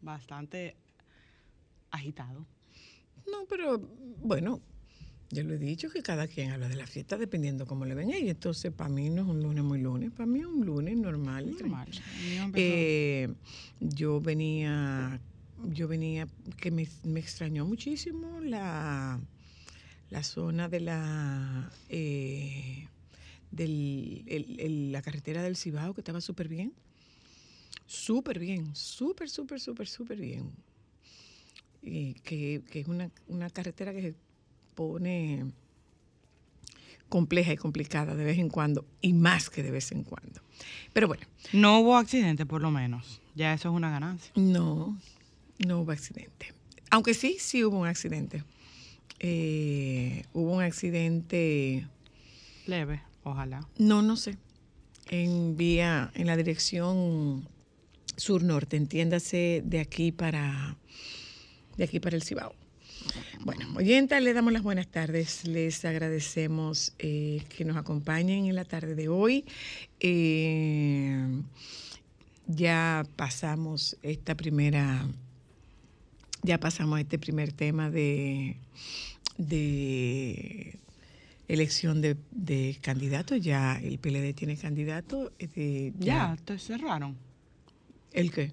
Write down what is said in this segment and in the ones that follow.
Bastante agitado. No, pero bueno, yo lo he dicho que cada quien habla de la fiesta dependiendo cómo le venga. Y entonces, para mí no es un lunes muy lunes. Para mí es un lunes normal. Normal. Eh, yo venía, yo venía, que me, me extrañó muchísimo la, la zona de la, eh, del, el- el- la carretera del Cibao, que estaba súper bien. Súper bien, súper, súper, súper, súper bien. Y que, que es una, una carretera que se pone compleja y complicada de vez en cuando, y más que de vez en cuando. Pero bueno, No hubo accidente, por lo menos. Ya eso es una ganancia. no, no hubo accidente. Aunque sí, sí hubo un accidente. Eh, hubo un accidente, Leve, ojalá. no, no sé, en vía, en la dirección sur-norte, entiéndase de aquí para, de aquí para el Cibao. Bueno, oyenta, le damos las buenas tardes. Les agradecemos eh, que nos acompañen en la tarde de hoy. Eh, ya pasamos esta primera, ya pasamos este primer tema de, de elección de, de candidatos. Ya el PLD tiene candidato. eh, Ya, te cerraron. ¿El qué?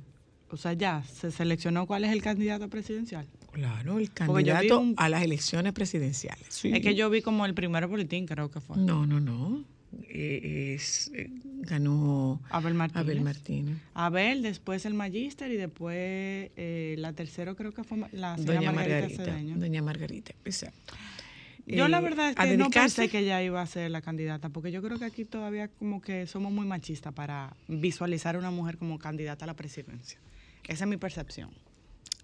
O sea, ya se seleccionó cuál es el candidato presidencial. Claro, el candidato un- a las elecciones presidenciales. Sí. Es que yo vi como el primero boletín, creo que fue. No, no, no. Eh, es, eh, ganó Abel Martínez. Abel Martínez. Abel, después el Magíster y después eh, la tercera creo que fue la señora Doña Margarita, Margarita. Cedeño. Doña Margarita, exacto. Yo la Eh, verdad es que no pensé que ella iba a ser la candidata, porque yo creo que aquí todavía como que somos muy machistas para visualizar a una mujer como candidata a la presidencia. Esa es mi percepción.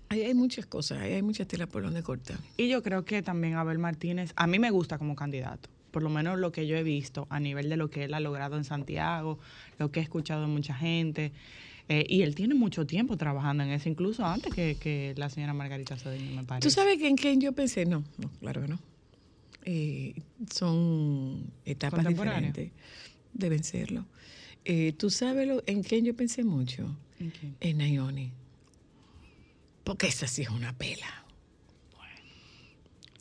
Ahí hay muchas cosas, ahí hay muchas telas por donde cortar. Y yo creo que también Abel Martínez, a mí me gusta como candidato, por lo menos lo que yo he visto a nivel de lo que él ha logrado en Santiago, lo que he escuchado de mucha gente. eh, y él tiene mucho tiempo trabajando en eso, incluso antes que, que la señora Margarita Cedeño, me parece. ¿Tú sabes que en quién yo pensé? No, no, claro que no. Eh, son etapas diferentes. Deben serlo. Eh, ¿Tú sabes lo, en quién yo pensé mucho? ¿En quién? En Nayoni. Porque esa sí es una pela.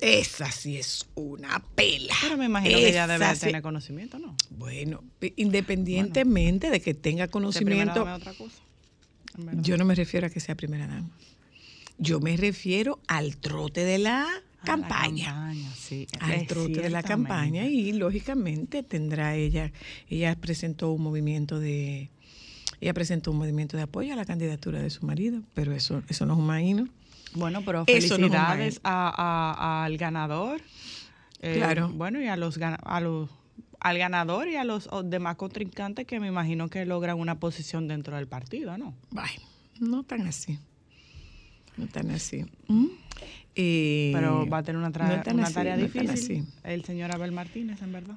Esa sí es una pela. Pero me imagino que ella debe sí- tener conocimiento, ¿no? Bueno, independientemente de que tenga conocimiento, dama otra cosa. yo no me refiero a que sea primera dama. Yo me refiero al trote de la La campaña. campaña, sí. Al trote de la campaña y lógicamente tendrá ella, ella presentó un movimiento de, ella presentó un movimiento de apoyo a la candidatura de su marido, pero eso, eso no es un maíno. Bueno, pero no felicidades a- a- al ganador. Eh, Claro. Bueno, y a los, a los al ganador y a los demás contrincantes que me imagino que logran una posición dentro del partido, ¿no? No tan así. No tan así. ¿Mm? Eh, Pero va a tener una, no así, tarea no difícil el señor Abel Martínez, en verdad.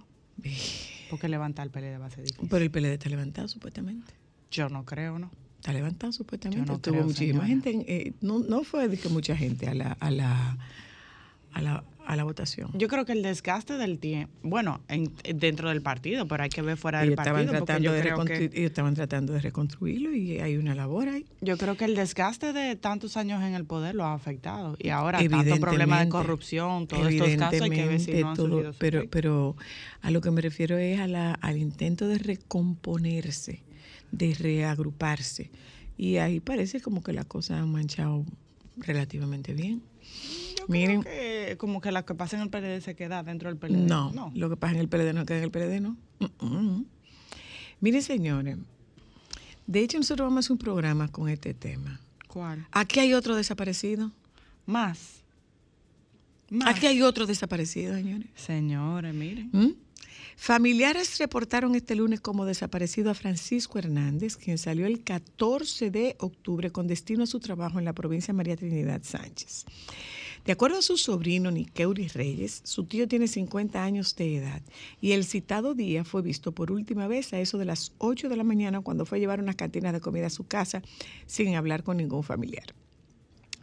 Porque levantar el PLD va a ser difícil. Pero el PLD está levantado supuestamente. Yo no creo, ¿no? Está levantado supuestamente. Yo no Tuvo creo, muchísima señora. gente. en- eh, no, no fue de que mucha gente a la, a la, a la, a la votación. Yo creo que el desgaste del tiempo, bueno, en- dentro del partido, pero hay que ver fuera del partido. porque tratando yo de creo, reconstru- que, ellos estaban tratando de reconstruirlo y hay una labor ahí. yo creo que el desgaste de tantos años en el poder lo ha afectado. Y ahora tanto problema de corrupción, todos estos casos, hay que ver si evidentemente, no han todo, surgido sus pero, pero a lo que me refiero es a la, al intento de recomponerse, de reagruparse. Y ahí parece como que las cosas han manchado relativamente bien. Yo Miren, creo que como que lo que pasa en el PLD se queda dentro del PLD. no, lo que pasa en el PLD no queda en el PLD, no. Miren, señores, de hecho nosotros vamos a hacer un programa con este tema. ¿Cuál? Aquí hay otro desaparecido. Más. Más. Aquí hay otro desaparecido, señores. Señores, miren. ¿Mm? Familiares reportaron este lunes como desaparecido a Francisco Hernández, quien salió el 14 de octubre con destino a su trabajo en la provincia de María Trinidad Sánchez. De acuerdo a su sobrino Niqueuri Reyes, su tío tiene 50 años de edad y el citado día fue visto por última vez a eso de las 8 de la mañana cuando fue a llevar unas cantinas de comida a su casa sin hablar con ningún familiar.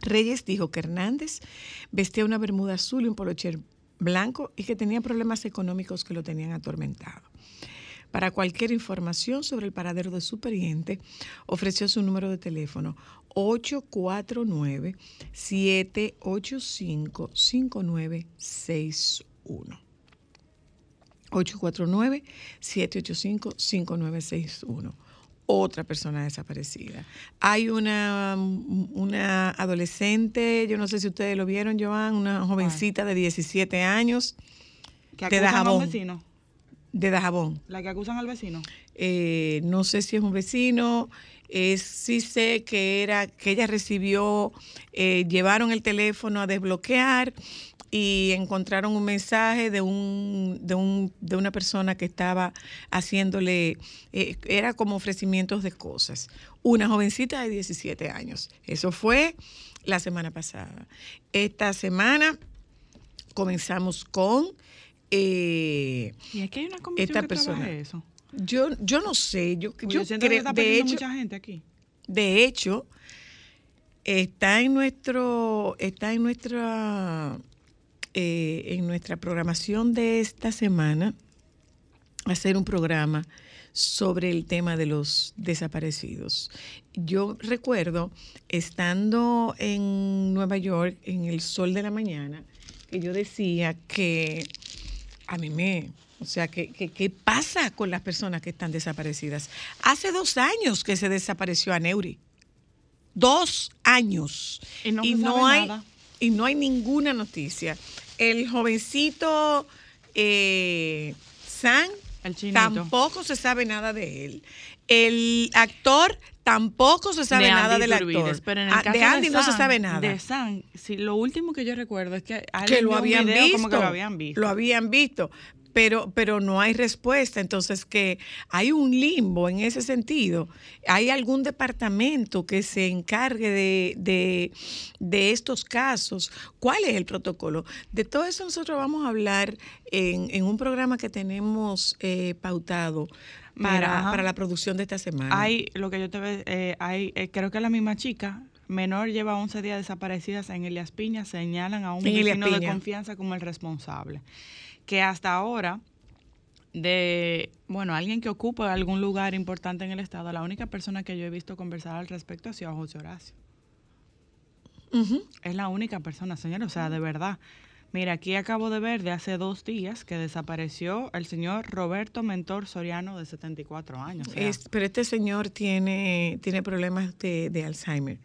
Reyes dijo que Hernández vestía una bermuda azul y un polocher blanco y que tenía problemas económicos que lo tenían atormentado. Para cualquier información sobre el paradero de su pariente, ofreció su número de teléfono 849-785-5961. 849-785-5961 otra persona desaparecida. Hay una, una adolescente, yo no sé si ustedes lo vieron, Joan, una jovencita de 17 años Que de acusan a un Dajabón. vecino. de Dajabón. La que acusan al vecino. Eh, no sé si es un vecino, eh, sí sé que era que ella recibió, eh, llevaron el teléfono a desbloquear y encontraron un mensaje de un de un de una persona que estaba haciéndole eh, era como ofrecimientos de cosas. Una jovencita de 17 años. Eso fue la semana pasada. Esta semana comenzamos con eh, Y aquí hay una comisión Esta que persona. eso. Yo, yo no sé, yo, yo que creo, está de hecho, mucha gente aquí. de hecho, está en nuestro, está en nuestra, eh, en nuestra programación de esta semana hacer un programa sobre el tema de los desaparecidos. Yo recuerdo estando en Nueva York en el sol de la mañana que yo decía que a mí me, o sea, que- ¿qué pasa con las personas que están desaparecidas? Hace dos años que se desapareció a Neuri. Dos años. Y no hay, nada. y no hay ninguna noticia. El jovencito eh, San El tampoco se sabe nada de él. El actor tampoco se sabe De nada del actor. Iturbide, Pero en el Ah, caso de Andy no se sabe nada. De San, sí, lo último que yo recuerdo es que, que lo habían visto. como que lo habían visto. Lo habían visto. Pero, pero no hay respuesta. Entonces, que hay un limbo en ese sentido. ¿Hay algún departamento que se encargue de, de, de estos casos? ¿Cuál es el protocolo? De todo eso nosotros vamos a hablar en, en un programa que tenemos eh, pautado para, Mira, para la producción de esta semana. Hay, lo que yo te ve, eh, hay, eh, creo que la misma chica, menor, lleva 11 días desaparecidas en Elias Piña, señalan a un En vecino de confianza como el responsable. Que hasta ahora, de, bueno, alguien que ocupa algún lugar importante en el Estado, la única persona que yo he visto conversar al respecto ha sido a José Horacio. Es la única persona, señor, o sea, de verdad. Mira, aquí acabo de ver de hace dos días que desapareció el señor Roberto Mentor Soriano de 74 años. o sea, Es- pero este señor tiene, tiene problemas de, de Alzheimer.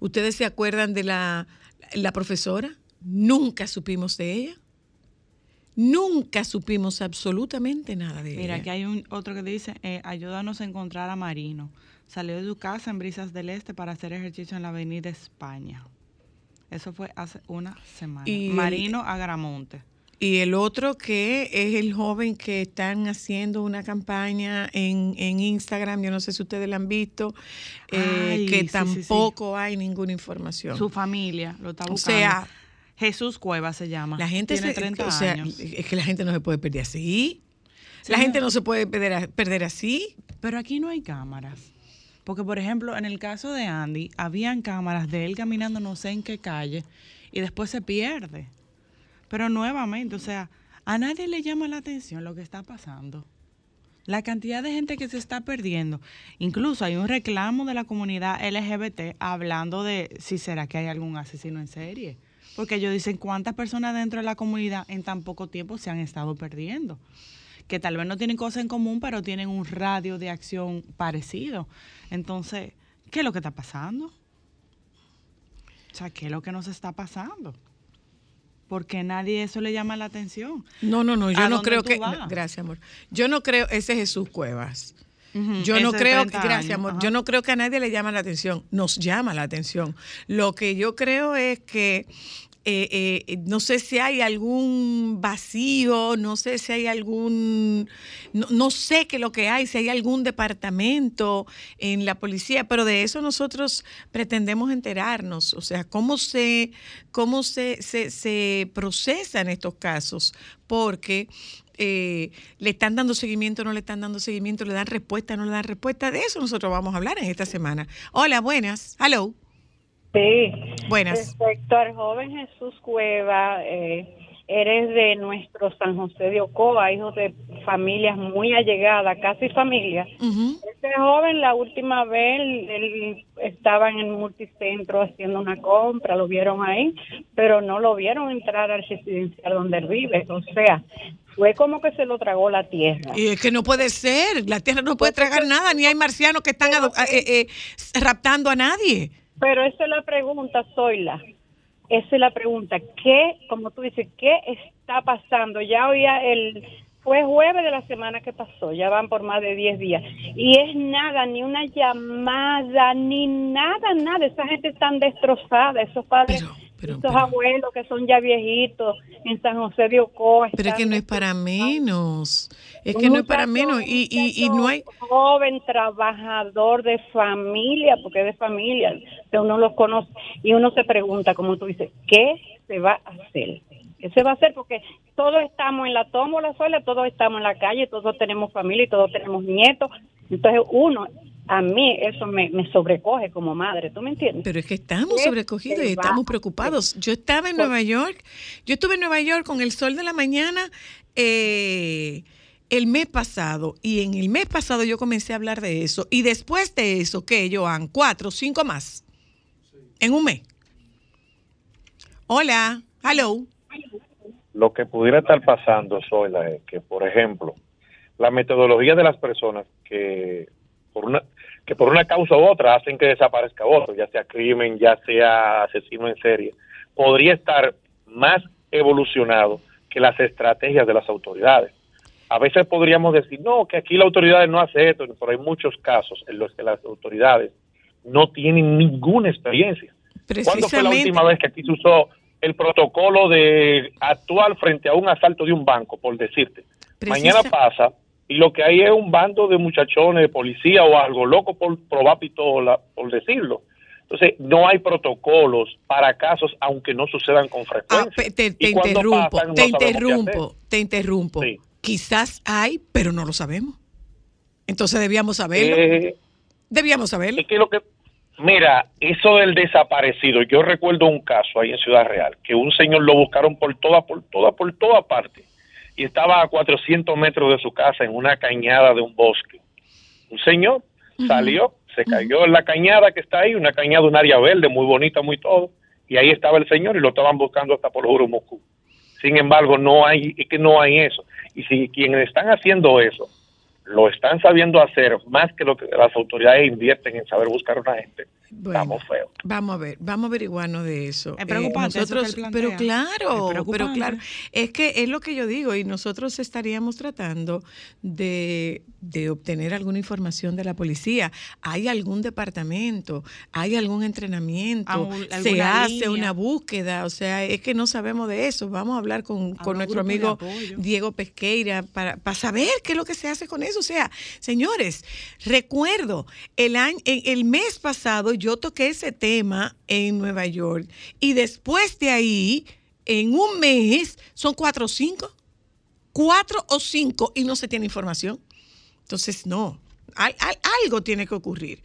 ¿Ustedes se acuerdan de la, la profesora? Nunca supimos de ella. Nunca supimos absolutamente nada de Mira, ella. aquí hay un otro que dice, eh, ayúdanos a encontrar a Marino. Salió de su casa en Brisas del Este para hacer ejercicio en la Avenida España. Eso fue hace una semana. Y Marino Agramonte. Y el otro que es el joven que están haciendo una campaña en, en Instagram, yo no sé si ustedes la han visto, eh, Ay, que sí, sí, sí. tampoco hay ninguna información. Su familia lo está o buscando. sea, Jesús Cueva se llama. la gente Tiene se, 30 o sea, años. es que la gente no se puede perder así. La gente no se puede perder, perder así. Pero aquí no hay cámaras. Porque, por ejemplo, en el caso de Andy, habían cámaras de él caminando no sé en qué calle y después se pierde. Pero nuevamente, o sea, a nadie le llama la atención lo que está pasando. La cantidad de gente que se está perdiendo. Incluso hay un reclamo de la comunidad LGBT hablando de si será que hay algún asesino en serie. Porque ellos dicen cuántas personas dentro de la comunidad en tan poco tiempo se han estado perdiendo. Que tal vez no tienen cosas en común, pero tienen un radio de acción parecido. Entonces, ¿qué es lo que está pasando? O sea, ¿qué es lo que nos está pasando? Porque nadie eso le llama la atención. No, no, no, yo ¿A no creo que. vas? Gracias, amor. Yo no creo, ese es Jesús Cuevas. Yo no creo que, 30 gracias, años, amor. ajá. Yo no creo que a nadie le llama la atención. Nos llama la atención. Lo que yo creo es que eh, eh, no sé si hay algún vacío, no sé si hay algún, no, no sé qué es lo que hay, si hay algún departamento en la policía, pero de eso nosotros pretendemos enterarnos, o sea, cómo se, cómo se, se, se procesan estos casos, porque eh, le están dando seguimiento, no le están dando seguimiento, le dan respuesta, no le dan respuesta. De eso nosotros vamos a hablar en esta semana. Hola, buenas. Hello. Sí. Buenas. Respecto al joven Jesús Cueva, eh, eres de nuestro San José de Ocoa, hijo de familias muy allegadas, casi familias. Ujú. Este joven, la última vez, él, estaba en el multicentro haciendo una compra, lo vieron ahí, pero no lo vieron entrar al residencial donde él vive. O sea, fue como que se lo tragó la tierra. Y es que no puede ser, la Tierra no puede tragar nada, ni hay marcianos que están eh, eh, raptando a nadie. Pero esa es la pregunta, Zoila. Esa es la pregunta. ¿Qué, como tú dices, qué está pasando? Ya hoy el fue jueves de la semana que pasó, ya van por más de 10 días. Y es nada, ni una llamada, ni nada, nada. Esa gente está destrozada, esos padres, pero, esos pero- abuelos que son ya viejitos en San José de Ocoa. Pero es que no es para menos, es que no es para menos y, y, y no hay... Joven, trabajador de familia, porque es de familia, que uno los conoce, y uno se pregunta, como tú dices, ¿qué se va a hacer? ¿Qué se va a hacer? Porque todos estamos en la tómbola sola, todos estamos en la calle, todos tenemos familia y todos tenemos nietos. Entonces, uno, a mí eso me, me sobrecoge como madre, ¿tú me entiendes? Pero es que estamos ¿Qué sobrecogidos y estamos preocupados. Yo estaba en Nueva York, yo estuve en Nueva York con el sol de la mañana eh, el mes pasado y en el mes pasado yo comencé a hablar de eso y después de eso, ¿qué, Joan? ¿Cuatro, cinco más? En un mes. Hola, hello. Lo que pudiera estar pasando, Zoila, es que, por ejemplo, la metodología de las personas que por una que por una causa u otra hacen que desaparezca otro, ya sea crimen, ya sea asesino en serie, podría estar más evolucionado que las estrategias de las autoridades. A veces podríamos decir, no, que aquí la autoridad no hace esto, pero hay muchos casos en los que las autoridades no tienen ninguna experiencia. ¿Cuándo fue la última vez que aquí se usó el protocolo de actuar frente a un asalto de un banco, por decirte? Mañana pasa y lo que hay es un bando de muchachones, de policía o algo loco por probar pistola, por decirlo. Entonces, no hay protocolos para casos, aunque no sucedan con Ah, frecuencia. pe- te, interrumpo, pasan, te interrumpo, te interrumpo. Sí. Quizás hay, pero no lo sabemos. Entonces debíamos saberlo. Eh, debíamos saberlo. Es que lo que, mira, eso del desaparecido, yo recuerdo un caso ahí en Ciudad Real, que un señor lo buscaron por toda, por toda, por toda parte, y estaba a 400 metros de su casa en una cañada de un bosque. Un señor salió, se cayó en la cañada que está ahí, una cañada, un área verde, muy bonita, muy todo, y ahí estaba el señor y lo estaban buscando hasta por Juro Moscú. Sin embargo, no hay, es que no hay eso. Y si quienes están haciendo eso lo están sabiendo hacer más que lo que las autoridades invierten en saber buscar a una gente, Bueno, estamos feos. Vamos a ver, vamos a averiguarnos de eso. Es preocupante eso que él pero claro, Es pero claro, es que es lo que yo digo y nosotros estaríamos tratando de, de obtener alguna información de la policía. ¿Hay algún departamento? ¿Hay algún entrenamiento? ¿Se hace línea. una búsqueda? O sea, es que no sabemos de eso. Vamos a hablar con, con nuestro amigo. Diego Pesqueira para, para saber qué es lo que se hace con eso. O sea, señores, recuerdo, el, año, el, mes pasado yo toqué ese tema en Nueva York y después de ahí, en un mes, son cuatro o cinco, cuatro o cinco y no se tiene información. Entonces, no, al- algo tiene que ocurrir.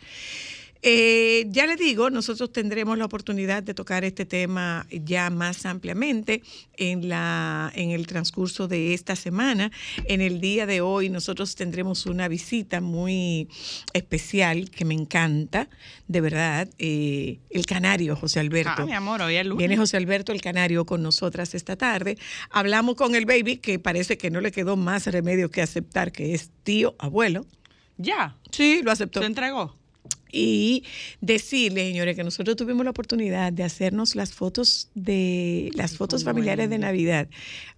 Eh, ya le digo, nosotros tendremos la oportunidad de tocar este tema ya más ampliamente en, la, en el transcurso de esta semana. En el día de hoy nosotros tendremos una visita muy especial que me encanta, de verdad, eh, el canario José Alberto. Ah, mi amor, hoy es lunes. Viene José Alberto el Canario con nosotras esta tarde. Hablamos con el baby, que parece que no le quedó más remedio que aceptar que es tío abuelo. Ya. Sí, lo aceptó. ¿Se entregó? Y decirle, señores, que nosotros tuvimos la oportunidad de hacernos las fotos de las fotos familiares de Navidad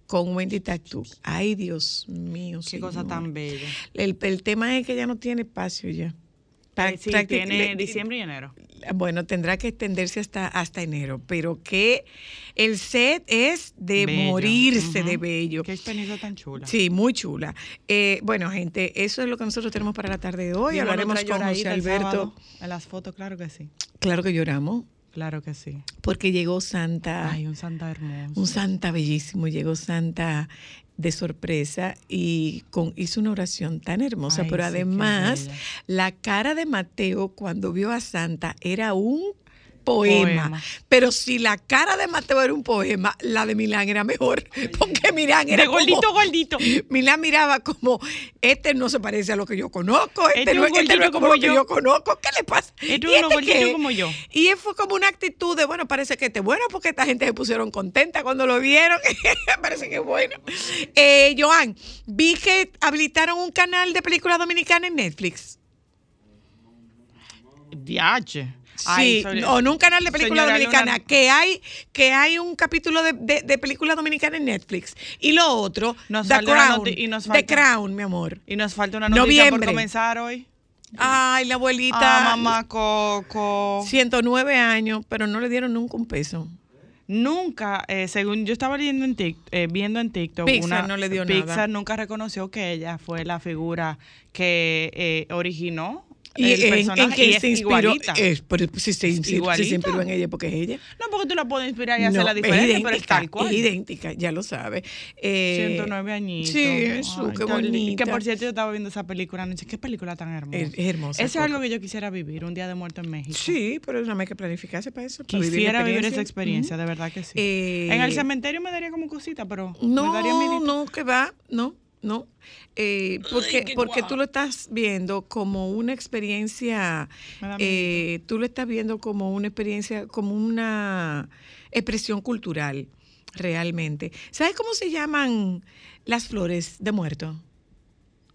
con Wendy Tactu. Ay, Dios mío. Qué cosa tan bella. El, el tema es que ya no tiene espacio ya. Eh, Sí, tiene diciembre y enero. bueno, tendrá que extenderse hasta, hasta enero, pero que el set es de Bello. morirse de bello. Qué experiencia tan chula. Sí, muy chula. Eh, bueno, gente, eso es lo que nosotros tenemos para la tarde de hoy. Hablaremos con José Alberto. sábado En las fotos, claro que sí. Claro que lloramos, Claro que sí. porque llegó Santa, Ay, un santa hermoso. un Santa bellísimo, llegó Santa de sorpresa y con, hizo una oración tan hermosa, Ay, pero sí, además la cara de Mateo cuando vio a Santa era un poema. Poema. Pero si la cara de Mateo era un poema, la de Milán era mejor, porque Milán era De gordito, como- gordito. Milán miraba como, este no se parece a lo que yo conozco, este, Este no, es este no como como lo que yo. yo conozco, ¿qué le pasa? Este ¿Y es uno gordito como yo. Y fue como una actitud de, bueno, parece que este es bueno porque esta gente se pusieron contenta cuando lo vieron, parece que es bueno. Eh, Joan, vi que habilitaron un canal de película dominicana en Netflix. Diache. Sí, o en un canal de película Señora dominicana, Luna- que hay que hay un capítulo de, de, de película dominicana en Netflix. Y lo otro, Nos The una Crown, noti- y nos The Crown, mi amor. Y nos falta una noticia Noviembre. por comenzar hoy. Ay, la abuelita. Ah, mamá Coco. 109 años, pero no le dieron nunca un peso. Nunca, eh, según yo estaba leyendo en Tik- eh, viendo en TikTok, Pixar no le dio nada. Pixar nunca reconoció que ella fue la figura que eh, originó Y el en, personaje en que y es se inspiró, igualita. es, pero si se, si- si se Igualita. inspiró en ella porque es ella. No, porque tú la puedes inspirar y No, hacerla es diferente, pero es tal cual. Es idéntica, ya lo sabe. Eh, 109 añitos. Sí, qué bonita. Que por cierto, yo estaba viendo esa película anoche. Qué película tan hermosa. Es- es hermosa, Eso es algo que yo quisiera vivir, un día de muerto en México. Sí, pero no hay que planificarse para eso. para la Quisiera vivir esa experiencia, de verdad que sí. Eh, en el cementerio me daría como cosita, pero me daría No, miedito. no, que va, no, no. Eh, porque porque tú lo estás viendo como una experiencia, eh, tú lo estás viendo como una experiencia, como una expresión cultural, realmente. ¿Sabes cómo se llaman las flores de muerto?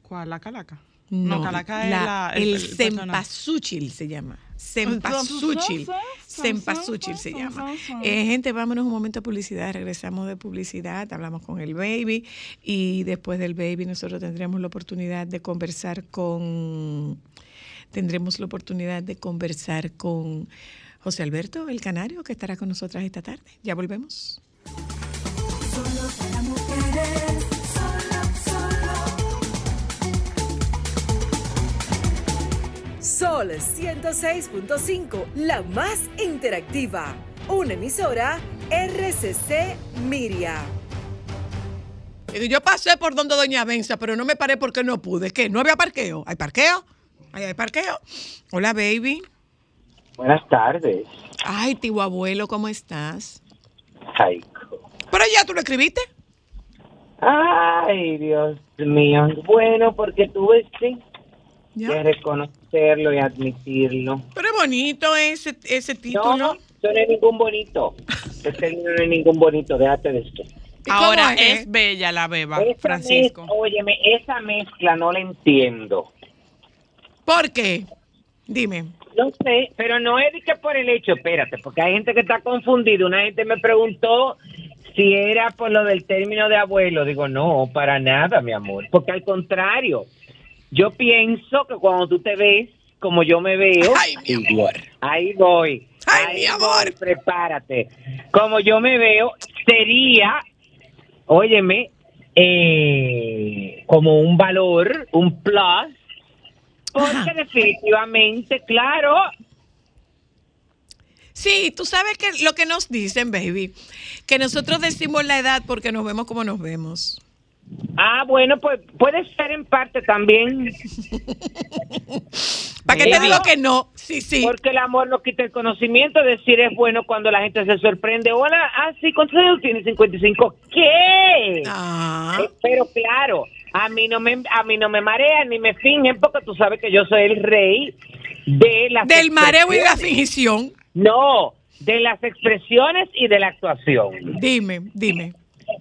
¿Cuál? ¿La calaca? No, calaca es la- la, el, cempasúchil se llama. Cempasúchil. Cempasúchil se llama. Eh, gente, vámonos un momento a publicidad. Regresamos de publicidad, hablamos con el baby y después del baby nosotros tendremos la oportunidad de conversar con tendremos la oportunidad de conversar con José Alberto, el canario, que estará con nosotras esta tarde. Ya volvemos. Solo para Sol 106.5, la más interactiva. Una emisora RCC Miria. Yo pasé por donde Doña Benza, pero no me paré porque no pude. ¿Qué? ¿No había parqueo? ¿Hay parqueo? ¿Hay, hay parqueo? Hola, baby. Buenas tardes. Ay, tío abuelo, ¿cómo estás? Ay, Pero ya tú lo escribiste. Ay, Dios mío. Bueno, porque tuve sí Ya. que reconocerlo y admitirlo. Pero es bonito ese, ese título. No, eso no es ningún bonito. Ese no es ningún bonito, déjate de esto. ¿Y cómo Ahora es? es bella la beba, Esa Francisco. mez- óyeme, esa mezcla no la entiendo. ¿Por qué? Dime. No sé, pero no es de que por el hecho, espérate, porque hay gente que está confundida. Una gente me preguntó si era por lo del término de abuelo. Digo, no, para nada, mi amor. Porque al contrario, yo pienso que cuando tú te ves como yo me veo, Ay, mi amor. ahí voy. Ay, ahí mi amor. voy, prepárate. Como yo me veo, sería, óyeme, eh, como un valor, un plus, porque Ajá. definitivamente, claro, Sí, tú sabes que lo que nos dicen, baby, que nosotros decimos la edad porque nos vemos como nos vemos. Ah, bueno, pues puede ser en parte también. ¿Para qué te digo que no? Sí, sí. Porque el amor no quita el conocimiento. Decir es bueno cuando la gente se sorprende. Hola, ah, sí, ¿cuántos años tienes? 55. ¿Qué? Ah, Eh, Pero claro, a mí no me a mí no me marean ni me fingen porque tú sabes que yo soy el rey de las del mareo y la fingición. No, de las expresiones y de la actuación. Dime, dime.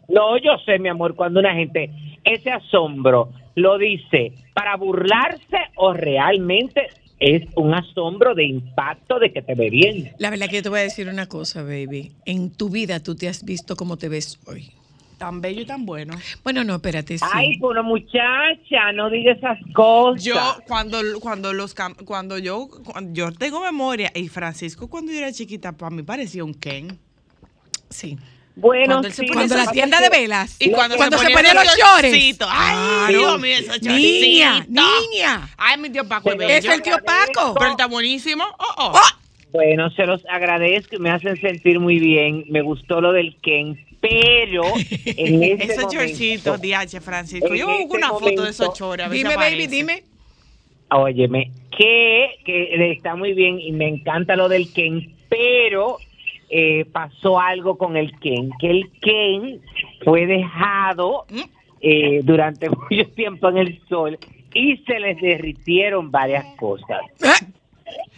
No, yo sé, mi amor, cuando una gente ese asombro lo dice para burlarse o realmente es un asombro de impacto de que te ve bien. La verdad que yo te voy a decir una cosa, baby. En tu vida tú te has visto como te ves hoy. Tan bello y tan bueno. Bueno, no, espérate, sí. Ay, pues una muchacha, no diga esas cosas. Yo cuando cuando los cam- cuando yo cuando yo tengo memoria y Francisco cuando yo era chiquita para mí parecía un Ken. Sí. Bueno, cuando se sí, Cuando la tienda de velas. Y cuando, Cuando se ponía ponen los shortcitos. Ay. Dios mío, esos Niña, niña. Ay, mi tío Paco es el tío Paco. Pero está buenísimo. Oh, oh. ¡Oh! Bueno, se los agradezco y me hacen sentir muy bien. Me gustó lo del Ken, pero en este shortcitos, DH Francisco. Yo busco este una foto de esos si Dime, baby, aparece. dime. Óyeme, que, que está muy bien y me encanta lo del Ken, pero eh, pasó algo con el Ken, que el Ken fue dejado eh, durante mucho tiempo en el sol y se les derritieron varias cosas.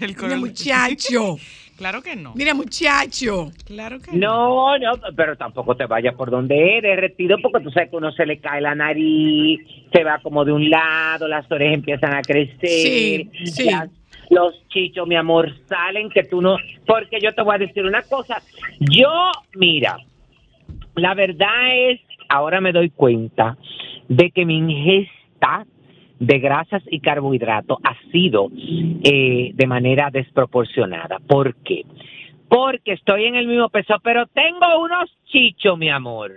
El Mira, muchacho. Claro que no. Mira, muchacho. Claro que no. No, no, pero tampoco te vayas por donde es derretido porque tú sabes que uno se le cae la nariz, se va como de un lado, las orejas empiezan a crecer, Sí, sí. las- los chichos, mi amor, salen que tú no, porque yo te voy a decir una cosa, yo, mira, la verdad es, ahora me doy cuenta de que mi ingesta de grasas y carbohidratos ha sido eh, de manera desproporcionada. ¿Por qué? Porque estoy en el mismo peso, pero tengo unos chichos, mi amor.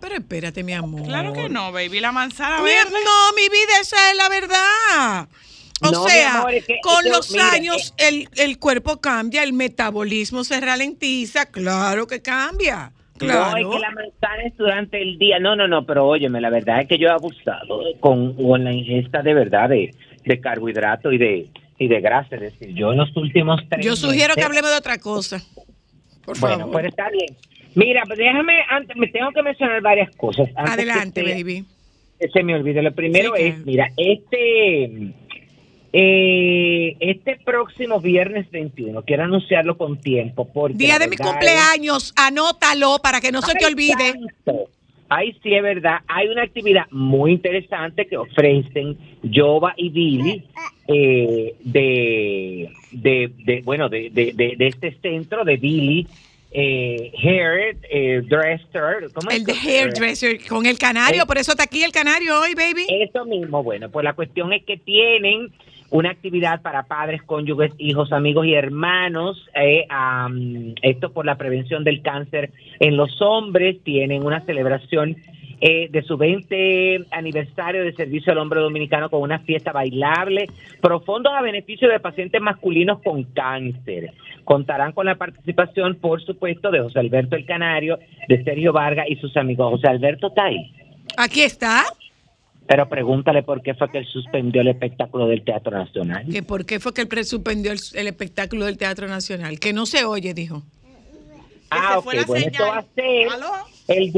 Pero espérate, mi amor. Claro que no, baby. La manzana verde. no, mi vida, esa es la verdad. O No, sea, amor, es que- con los mira, años el, el cuerpo cambia, el metabolismo se ralentiza, claro que cambia. Claro. No, es que la manzana es durante el día. No, no, no, pero óyeme, la verdad es que yo he abusado con, con la ingesta de verdad de, de carbohidratos y de, y de grasa. Es decir, yo en los últimos tres Yo sugiero que hablemos de otra cosa. Por Bueno, favor. pues está bien. Mira, pues déjame, antes, me tengo que mencionar varias cosas. antes Adelante, que se- baby. se me olvide. Lo primero Sí, es, mira, este eh, este próximo viernes 21, quiero anunciarlo con tiempo. Porque Día de mi cumpleaños, anótalo para que no se te olvide. santo. Ay, sí, es verdad. Hay una actividad muy interesante que ofrecen Jova y Billy eh, de, de, de, bueno, de, de, de, este centro de Billy eh, Hair eh, Dresser. ¿cómo El de hairdresser con el canario, Eh. por eso está aquí el canario hoy, baby. Eso mismo, bueno, pues la cuestión es que tienen una actividad para padres, cónyuges, hijos, amigos y hermanos. eh, esto por la prevención del cáncer en los hombres. Tienen una celebración eh, de su 20 aniversario de servicio al hombre dominicano con una fiesta bailable, profundos a beneficio de pacientes masculinos con cáncer. Contarán con la participación, por supuesto, de José Alberto El Canario, de Sergio Vargas y sus amigos. José Alberto está ahí. Aquí está. Pero pregúntale por qué fue que él suspendió el espectáculo del Teatro Nacional. Que por qué fue que él suspendió el, el espectáculo del Teatro Nacional. Que no se oye, dijo. Ah, ok. Bueno, esto va a ser el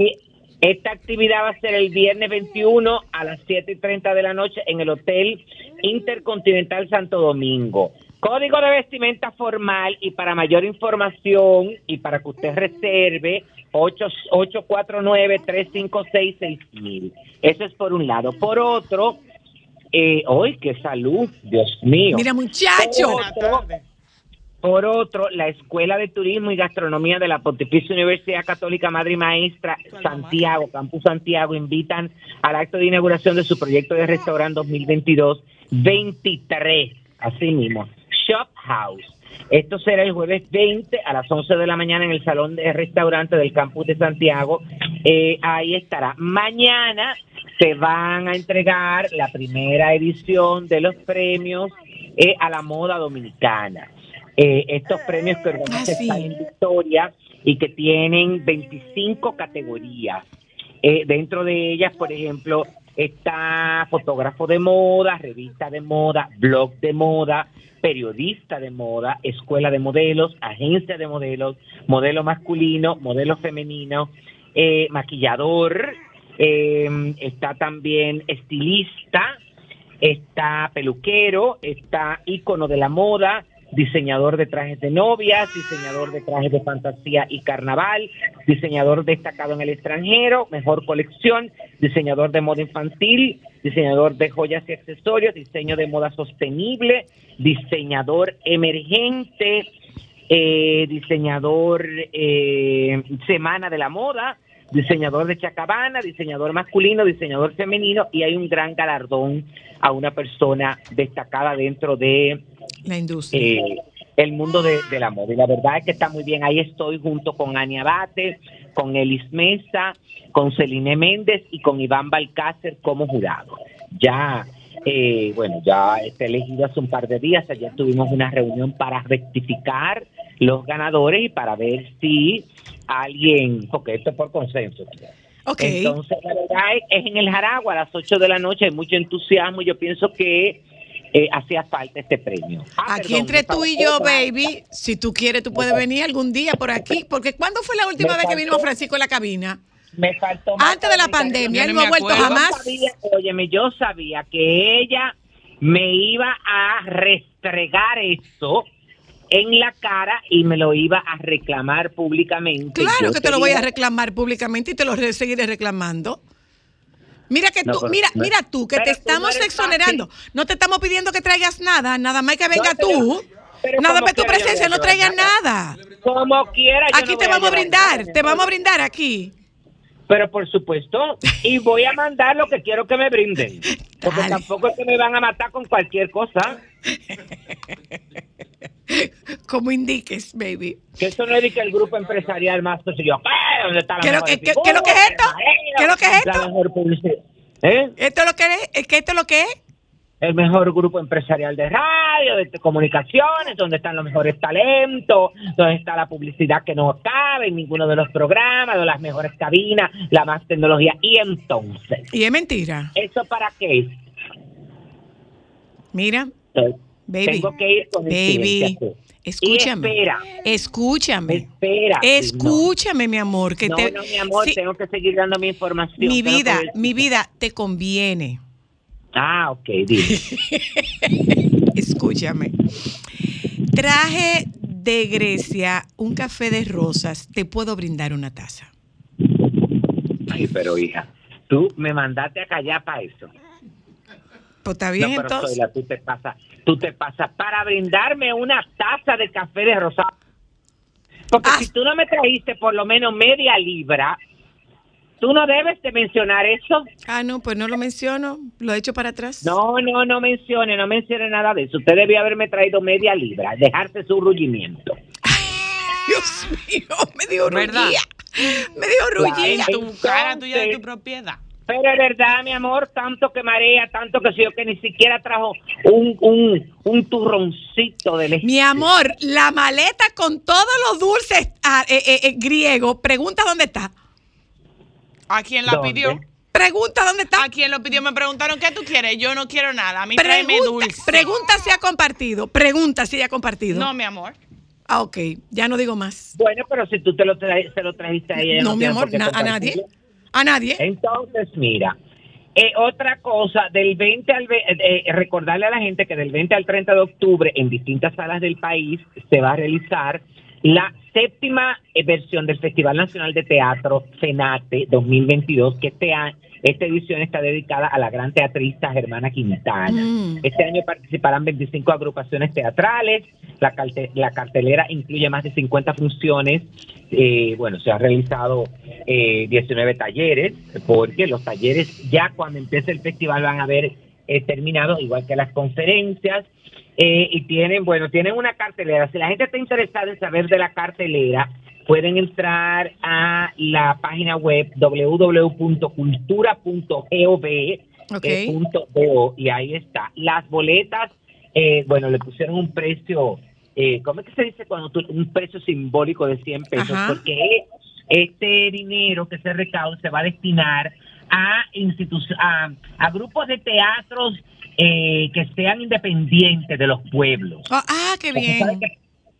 esta actividad va a ser el viernes 21 a las 7 y 30 de la noche en el Hotel Intercontinental Santo Domingo. Código de vestimenta formal y para mayor información y para que usted reserve 849-356-6000. Eso es por un lado. Por otro, eh, ¡ay, qué salud! Dios mío. Mira, muchacho. Buenas tardes. Por otro, la Escuela de Turismo y Gastronomía de la Pontificia Universidad Católica Madre y Maestra Santiago, Campus Santiago, invitan al acto de inauguración de su proyecto de restaurante 2022-23, así mismo, Shop House. Esto será el jueves 20 a las 11 de la mañana en el Salón de Restaurante del Campus de Santiago. Eh, ahí estará. Mañana se van a entregar la primera edición de los premios eh, a la moda dominicana. Eh, estos premios que organiza Ah, en Victoria y que tienen 25 categorías. Eh, dentro de ellas, por ejemplo, está fotógrafo de moda, revista de moda, blog de moda, periodista de moda, escuela de modelos, agencia de modelos, modelo masculino, modelo femenino, eh, maquillador, eh, está también estilista, está peluquero, está ícono de la moda, diseñador de trajes de novias, diseñador de trajes de fantasía y carnaval, diseñador destacado en el extranjero, mejor colección, diseñador de moda infantil, diseñador de joyas y accesorios, diseño de moda sostenible, diseñador emergente, eh, diseñador eh, Semana de la Moda, diseñador de Chacabana, diseñador masculino, diseñador femenino y hay un gran galardón a una persona destacada dentro de La industria. eh, el mundo de, de la moda. Y la verdad es que está muy bien. Ahí estoy junto con Ania Bate, con Elis Mesa, con Celine Méndez y con Iván Balcácer como jurado. Ya, eh, bueno, ya está elegido hace un par de días. Ayer tuvimos una reunión para rectificar los ganadores y para ver si alguien, porque esto es por consenso. ok. Entonces, la verdad es, es en el Jaragua a las 8 de la noche, hay mucho entusiasmo y yo pienso que eh, hacía falta este premio. Ah, Aquí perdón, entre tú y faltó yo, otra. baby, si tú quieres, tú puedes venir algún día por aquí. Porque ¿cuándo fue la última Me vez que vino faltó- Francisco en la cabina? Me faltó Antes de la pandemia, él no no ha vuelto jamás. Yo sabía, óyeme, yo sabía que ella me iba a restregar eso en la cara y me lo iba a reclamar públicamente. Claro Yo que te lo voy a reclamar públicamente y te lo seguiré reclamando. Mira que No, tú, pero- mira, no- mira tú, que pero te no estamos exonerando. No te estamos pidiendo que traigas nada, nada más que venga pero- tú. pero Nada más tu presencia, no traigas nada. Como quiera. yo Aquí no te voy vamos a brindar, nada, te vamos a brindar aquí. Pero por supuesto, y voy a mandar lo que quiero que me brinden. Porque Dale. tampoco es que me van a matar con cualquier cosa. Como indiques, baby. Que eso no es de que el grupo empresarial más pues, yo, ¿qué? ¿Dónde está la ¿Qué que- qué- qué lo que es esto? ¿Qué lo que es esto? ¿Eh? ¿Esto es lo que es? ¿Es que esto es lo que es? El mejor grupo empresarial de radio, de comunicaciones, donde están los mejores talentos, donde está la publicidad que no cabe en ninguno de los programas, de las mejores cabinas, la más tecnología. Y entonces, Y es mentira. ¿eso para qué es? Mira, Entonces, baby. Tengo que ir con el Baby, escúchame. Espera, Escúchame. espera. Escúchame, mi amor, que No, te no, mi amor, Sí, tengo que seguir dando mi información. mi vida, mi vida te conviene. Ah, ok, dime. Escúchame. Traje de Grecia un café de rosas. Te puedo brindar una taza. Ay, pero hija, tú me mandaste a callar para eso. Pues está bien, no, pero entonces. Zoila, tú te pasas, tú te pasas para brindarme una taza de café de rosado. Porque Ah. si tú no me trajiste por lo menos media libra, tú no debes de mencionar eso. Ah, no, pues no lo menciono. Lo he hecho para atrás. No, no, no mencione, no mencione nada de eso. Usted debió haberme traído media libra, dejarse su rullimiento. Dios mío, me dio ¿Verdad? rullía. Me dio rullía. Tu cara tuya de tu propiedad. Pero es verdad, mi amor, tanto que marea, tanto que si yo que ni siquiera trajo un, un, un turroncito de leche. Mi amor, la maleta con todos los dulces ah, eh, eh, eh, griegos, pregunta dónde está. ¿A quién la ¿Dónde? pidió? Pregunta dónde está. ¿A quién lo pidió? Me preguntaron qué tú quieres. Yo no quiero nada. A mí tráeme Pregunta, dulce. pregunta si ha compartido. Pregunta si ha compartido. No, mi amor. Ah, ok. Ya no digo más. Bueno, pero si tú te lo tra- se lo trajiste a ella. No, mi amor, na- a nadie. A nadie. Entonces, mira, eh, otra cosa, del 20 al eh, eh, recordarle a la gente que del 20 al 30 de octubre en distintas salas del país se va a realizar la séptima eh, versión del Festival Nacional de Teatro FENATE 2022, que este año, esta edición está dedicada a la gran teatrista Germana Quintana. Mm. Este año participarán 25 agrupaciones teatrales, la, calte- la cartelera incluye más de 50 funciones, eh, bueno, se han realizado eh, 19 talleres, porque los talleres ya cuando empiece el festival van a haber eh, terminado, igual que las conferencias, eh, y tienen, bueno, tienen una cartelera. Si la gente está interesada en saber de la cartelera, pueden entrar a la página web www.cultura.gov Ok. eh, y ahí está. Las boletas, eh, bueno, le pusieron un precio, eh, ¿cómo es que se dice cuando tú, un precio simbólico de 100 pesos? Ajá. Porque este dinero que se recaude se va a destinar a, a, a grupos de teatros eh, que sean independientes de los pueblos. Ah, ah, qué bien.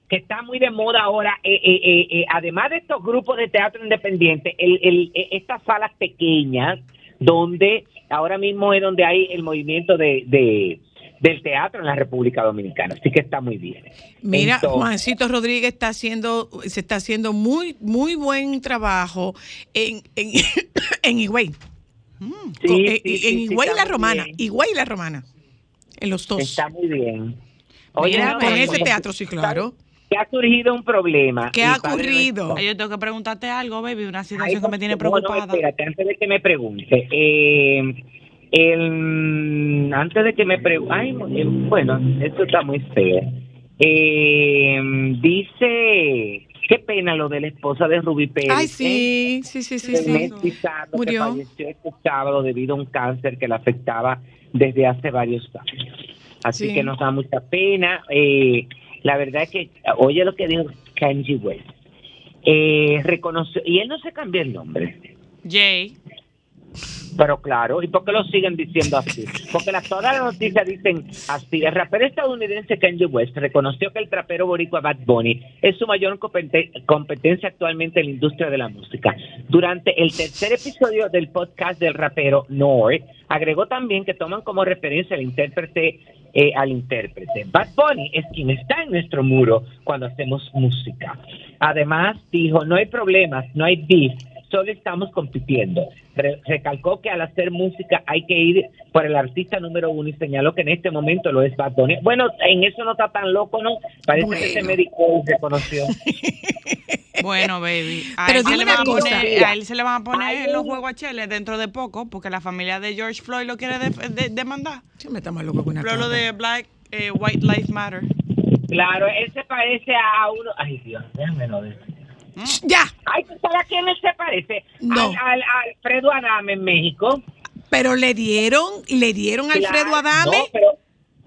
Que, está muy de moda ahora, eh, eh, eh, eh, además de estos grupos de teatro independiente, el, el- eh, estas salas pequeñas, donde ahora mismo es donde hay el movimiento de, de- del teatro en la República Dominicana. Así que está muy bien. Mira, Entonces- Juancito Rodríguez está haciendo, se está haciendo muy, muy buen trabajo en, en, en Higüey. Sí, Con- sí, en- sí, en Higüey la Romana. Higüey la Romana. En los dos. Está muy bien. Mira, no, con no, ese no, teatro, sí, claro. Que ha surgido un problema. ¿Qué ha ocurrido? Yo tengo que preguntarte algo, baby, una Ay, situación que me tiene no, no, preocupada. espérate, antes de que me pregunte. Eh, el, antes de que me pregunte. Ay, eh, bueno, esto está muy feo. Eh, dice. Qué pena lo de la esposa de Rubí Pérez. Ay, ¿eh? sí, sí, sí, sí, El sí. mes que Murió. falleció este sábado debido a un cáncer que le afectaba desde hace varios años. Así Sí. que nos da mucha pena. Eh, la verdad es que, oye lo que dijo Kanye West. Eh, reconoció, y él no se cambió el nombre. Jay. Pero claro, ¿y por qué lo siguen diciendo así? Porque las, todas las noticias dicen así. El rapero estadounidense Kanye West reconoció que el trapero boricua Bad Bunny es su mayor competen- competencia actualmente en la industria de la música. Durante el tercer episodio del podcast del rapero Noir, agregó también que toman como referencia al intérprete eh, al intérprete. Bad Bunny es quien está en nuestro muro cuando hacemos música. Además, dijo, no hay problemas, no hay beef, solo estamos compitiendo. Re- recalcó que al hacer música hay que ir por el artista número uno y señaló que en este momento lo es Bad Bunny. Bueno, en eso no está tan loco, ¿no? Parece que se medicó y reconoció. Bueno, baby. A, Pero él, se dime le van a una cosa. poner, a él se le van a poner Ay, los juegos a Chele dentro de poco porque la familia de George Floyd lo quiere de- de- demandar. Sí, me está más loco que una Pero lo de Black eh, White Lives Matter. Claro, él se parece a uno. Ay, Dios, déjame no decir. Ya, Ay, ¿tú sabes a quién se parece? No. Al, Alfredo Adame en México. pero le dieron, le dieron a Alfredo Adame. no, pero,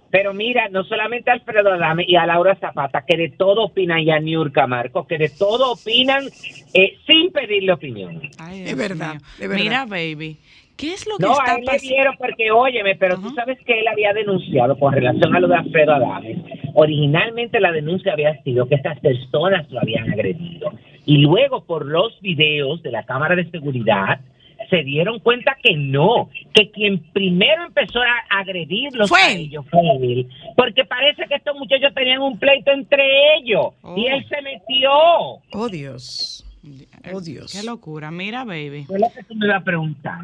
pero mira, no solamente a Alfredo Adame y a Laura Zapata, que de todo opinan, y a Niurka Marcos, que de todo opinan eh, sin pedirle opinión. Ay, Es Dios verdad, mío. es verdad. Mira, baby. ¿Qué es lo que No, está a él le dieron porque, óyeme, pero tú sabes que él había denunciado con relación a lo de Alfredo Adame. Originalmente la denuncia había sido que estas personas lo habían agredido. Y luego por los videos de la cámara de seguridad se dieron cuenta que no, que quien primero empezó a agredirlos Fue a él. ellos fue él. Porque parece que estos muchachos tenían un pleito entre ellos Oh. y él se metió. Oh, Dios. Oh, Dios. Qué locura. Mira, baby. Fue lo que tú me ibas a preguntar.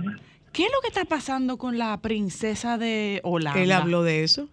¿Qué es lo que está pasando con la princesa de Holanda? Él habló de eso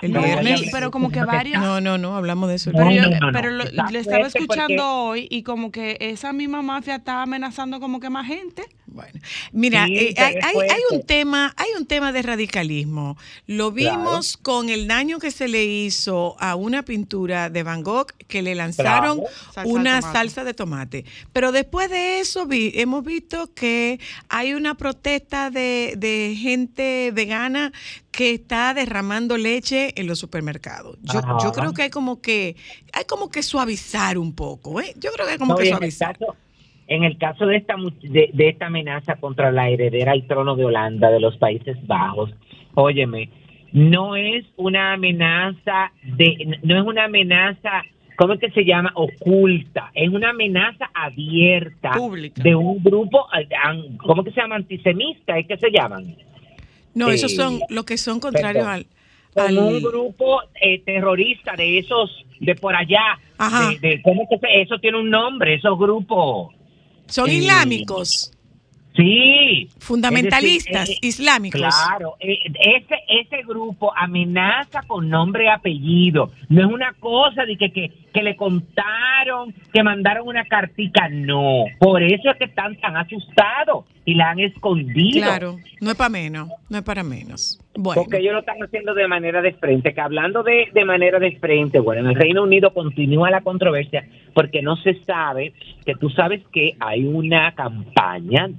el No, viernes. pero como que varias... No, no, no, hablamos de eso. Pero, yo, no, no, pero lo- Está le estaba fuerte escuchando porque- hoy y como que esa misma mafia estaba amenazando como que más gente. Bueno, mira, Sí, eh, hay, hay- hay un tema, hay un tema de radicalismo. Lo vimos con el daño que se le hizo a una pintura de Van Gogh que le lanzaron Claro. Salsa de una salsa de tomate. Pero después de eso vi- hemos visto que hay una protesta de, de gente vegana que está derramando leche en los supermercados. Yo, creo que hay como que hay como que suavizar un poco, ¿eh? Yo creo que hay como No, que el suavizar. caso, en el caso de esta de, de esta amenaza contra la heredera al trono de Holanda de los Países Bajos, óyeme, no es una amenaza de no es una amenaza ¿Cómo es que se llama? Oculta. Es una amenaza abierta Pública. de un grupo, eh, ¿cómo que se llama? Antisemita, ¿es que se llaman? No, esos Eh, son los que son contrarios al, al- un grupo eh, terrorista de esos, de por allá. Ajá. De, de- ¿cómo que se- eso tiene un nombre, esos grupos. Son eh, islámicos, Sí. fundamentalistas decir, eh, islámicos. Claro, eh, ese, ese grupo amenaza con nombre y apellido. No es una cosa de que, que, que le contaron, que mandaron una cartica. No, por eso es que están tan asustados y la han escondido. Claro, no es para menos, no es para menos. Bueno, Porque ellos lo están haciendo de manera de frente, que hablando de, de manera de frente, bueno, en el Reino Unido continúa la controversia porque no se sabe, que tú sabes que hay una campaña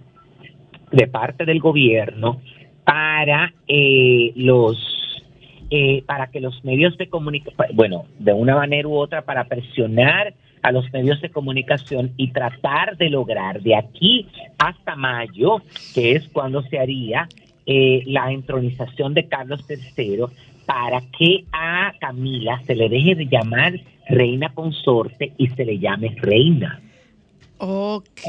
de parte del gobierno para eh, los eh, para que los medios de comunicación, bueno, de una manera u otra para presionar a los medios de comunicación y tratar de lograr de aquí hasta mayo, que es cuando se haría eh, la entronización de Carlos III, para que a Camila se le deje de llamar reina consorte y se le llame reina. Ok.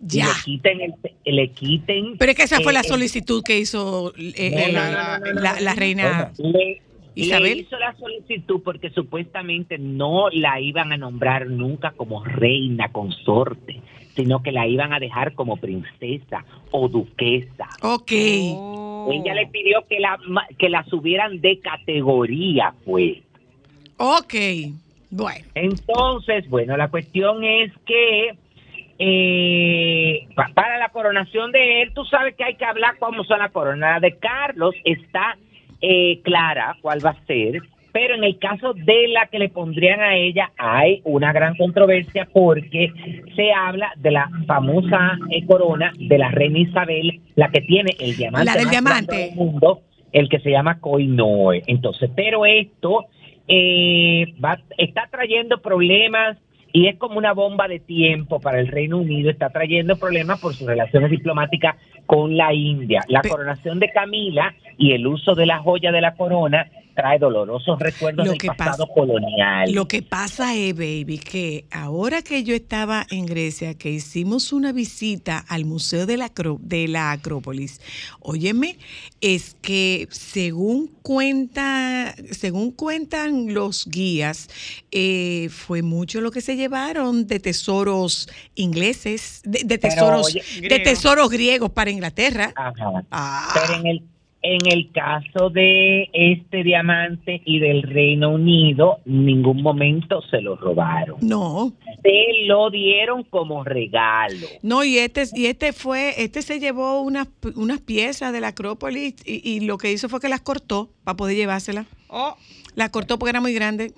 Ya. le quiten, el- le quiten Pero es que esa fue eh, la solicitud que hizo eh, No, no, no, no, no, la, reina. Le, Isabel. le hizo la solicitud porque supuestamente no la iban a nombrar nunca como reina consorte, sino que la iban a dejar como princesa o duquesa. Ok. Oh. Ella le pidió que la ma- que la subieran de categoría, pues. Ok. Bueno. Entonces, bueno, la cuestión es que eh, pa- para la coronación de él, tú sabes que hay que hablar cómo son la corona. De Carlos está eh, clara cuál va a ser, pero en el caso de la que le pondrían a ella hay una gran controversia porque se habla de la famosa eh, corona de la reina Isabel, la que tiene el diamante, La del más diamante. del mundo, el que se llama Koinoe. Entonces, pero esto eh, va, está trayendo problemas y es como una bomba de tiempo para el Reino Unido, está trayendo problemas por sus relaciones diplomáticas con la India. La coronación de Camila y el uso de la joya de la corona trae dolorosos recuerdos Lo del que pasado pasa- colonial. Lo que pasa es, baby, que ahora que yo estaba en Grecia, que hicimos una visita al Museo de la, de la Acrópolis, óyeme, es que según cuenta, según cuentan los guías, eh, fue mucho lo que se llevaron de tesoros ingleses, de, de Pero, tesoros, oye, de griego. tesoros griegos para Inglaterra. Ajá. Ah. Pero en el, en el caso de este diamante y del Reino Unido, ningún momento se lo robaron. No, Se lo dieron como regalo. No, y este, y este fue, este se llevó unas, unas piezas de la Acrópolis y, y lo que hizo fue que las cortó para poder llevárselas. Oh, Las cortó porque era muy grande.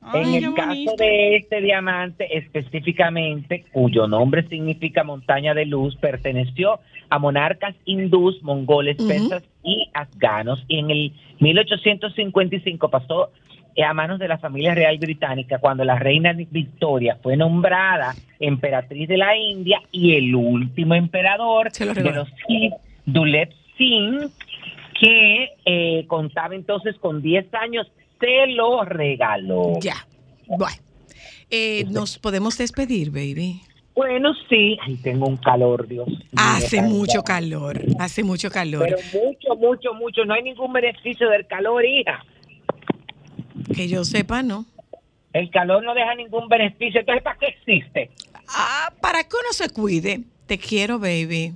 Ay, en el caso bonito. de este diamante específicamente, cuyo nombre significa montaña de luz, perteneció a monarcas hindús, mongoles, persas y afganos. Y en el 1855 pasó a manos de la familia real británica cuando la reina Victoria fue nombrada emperatriz de la India y el último emperador lo de los Sikhs, Dulep Singh, que eh, contaba entonces con 10 años, se lo regaló. Ya. Bueno. Eh, nos podemos despedir, baby. Bueno, sí. Ay, tengo un calor, Dios. Hace mucho calor. Hace mucho calor. Pero mucho, mucho, mucho. No hay ningún beneficio del calor, hija. que yo sepa, ¿no? El calor no deja ningún beneficio. Entonces, ¿para qué existe? Ah, para que uno se cuide. Te quiero, baby.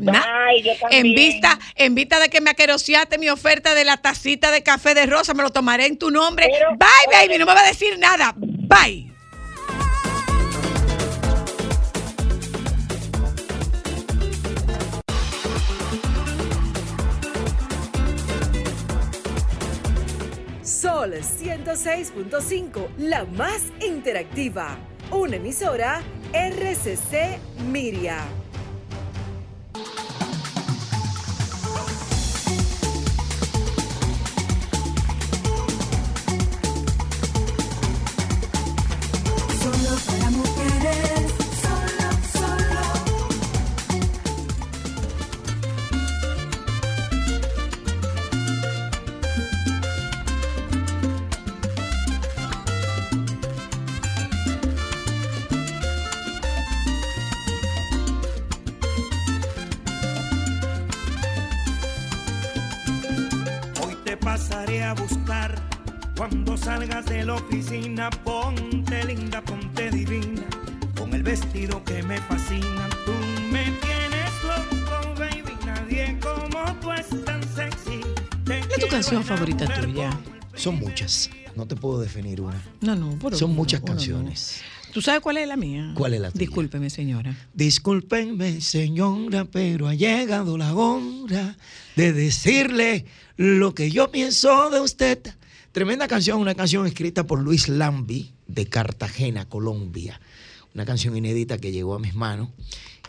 Na- Ay, yo también. en vista, en vista de que me aqueroseaste mi oferta de la tacita de café de rosa, me lo tomaré en tu nombre. Pero- Bye, baby, no me va a decir nada. Bye. Sol 106.5, la más interactiva. Una emisora RCC Miria. Favorita tuya? Son muchas, no te puedo definir una. No, no, por Son muchas no. canciones. ¿Tú sabes cuál es la mía? ¿Cuál es la tuya? Discúlpeme, señora. Discúlpenme, señora, pero ha llegado la hora de decirle lo que yo pienso de usted. Tremenda canción, una canción escrita por Luis Lambi de Cartagena, Colombia. Una canción inédita que llegó a mis manos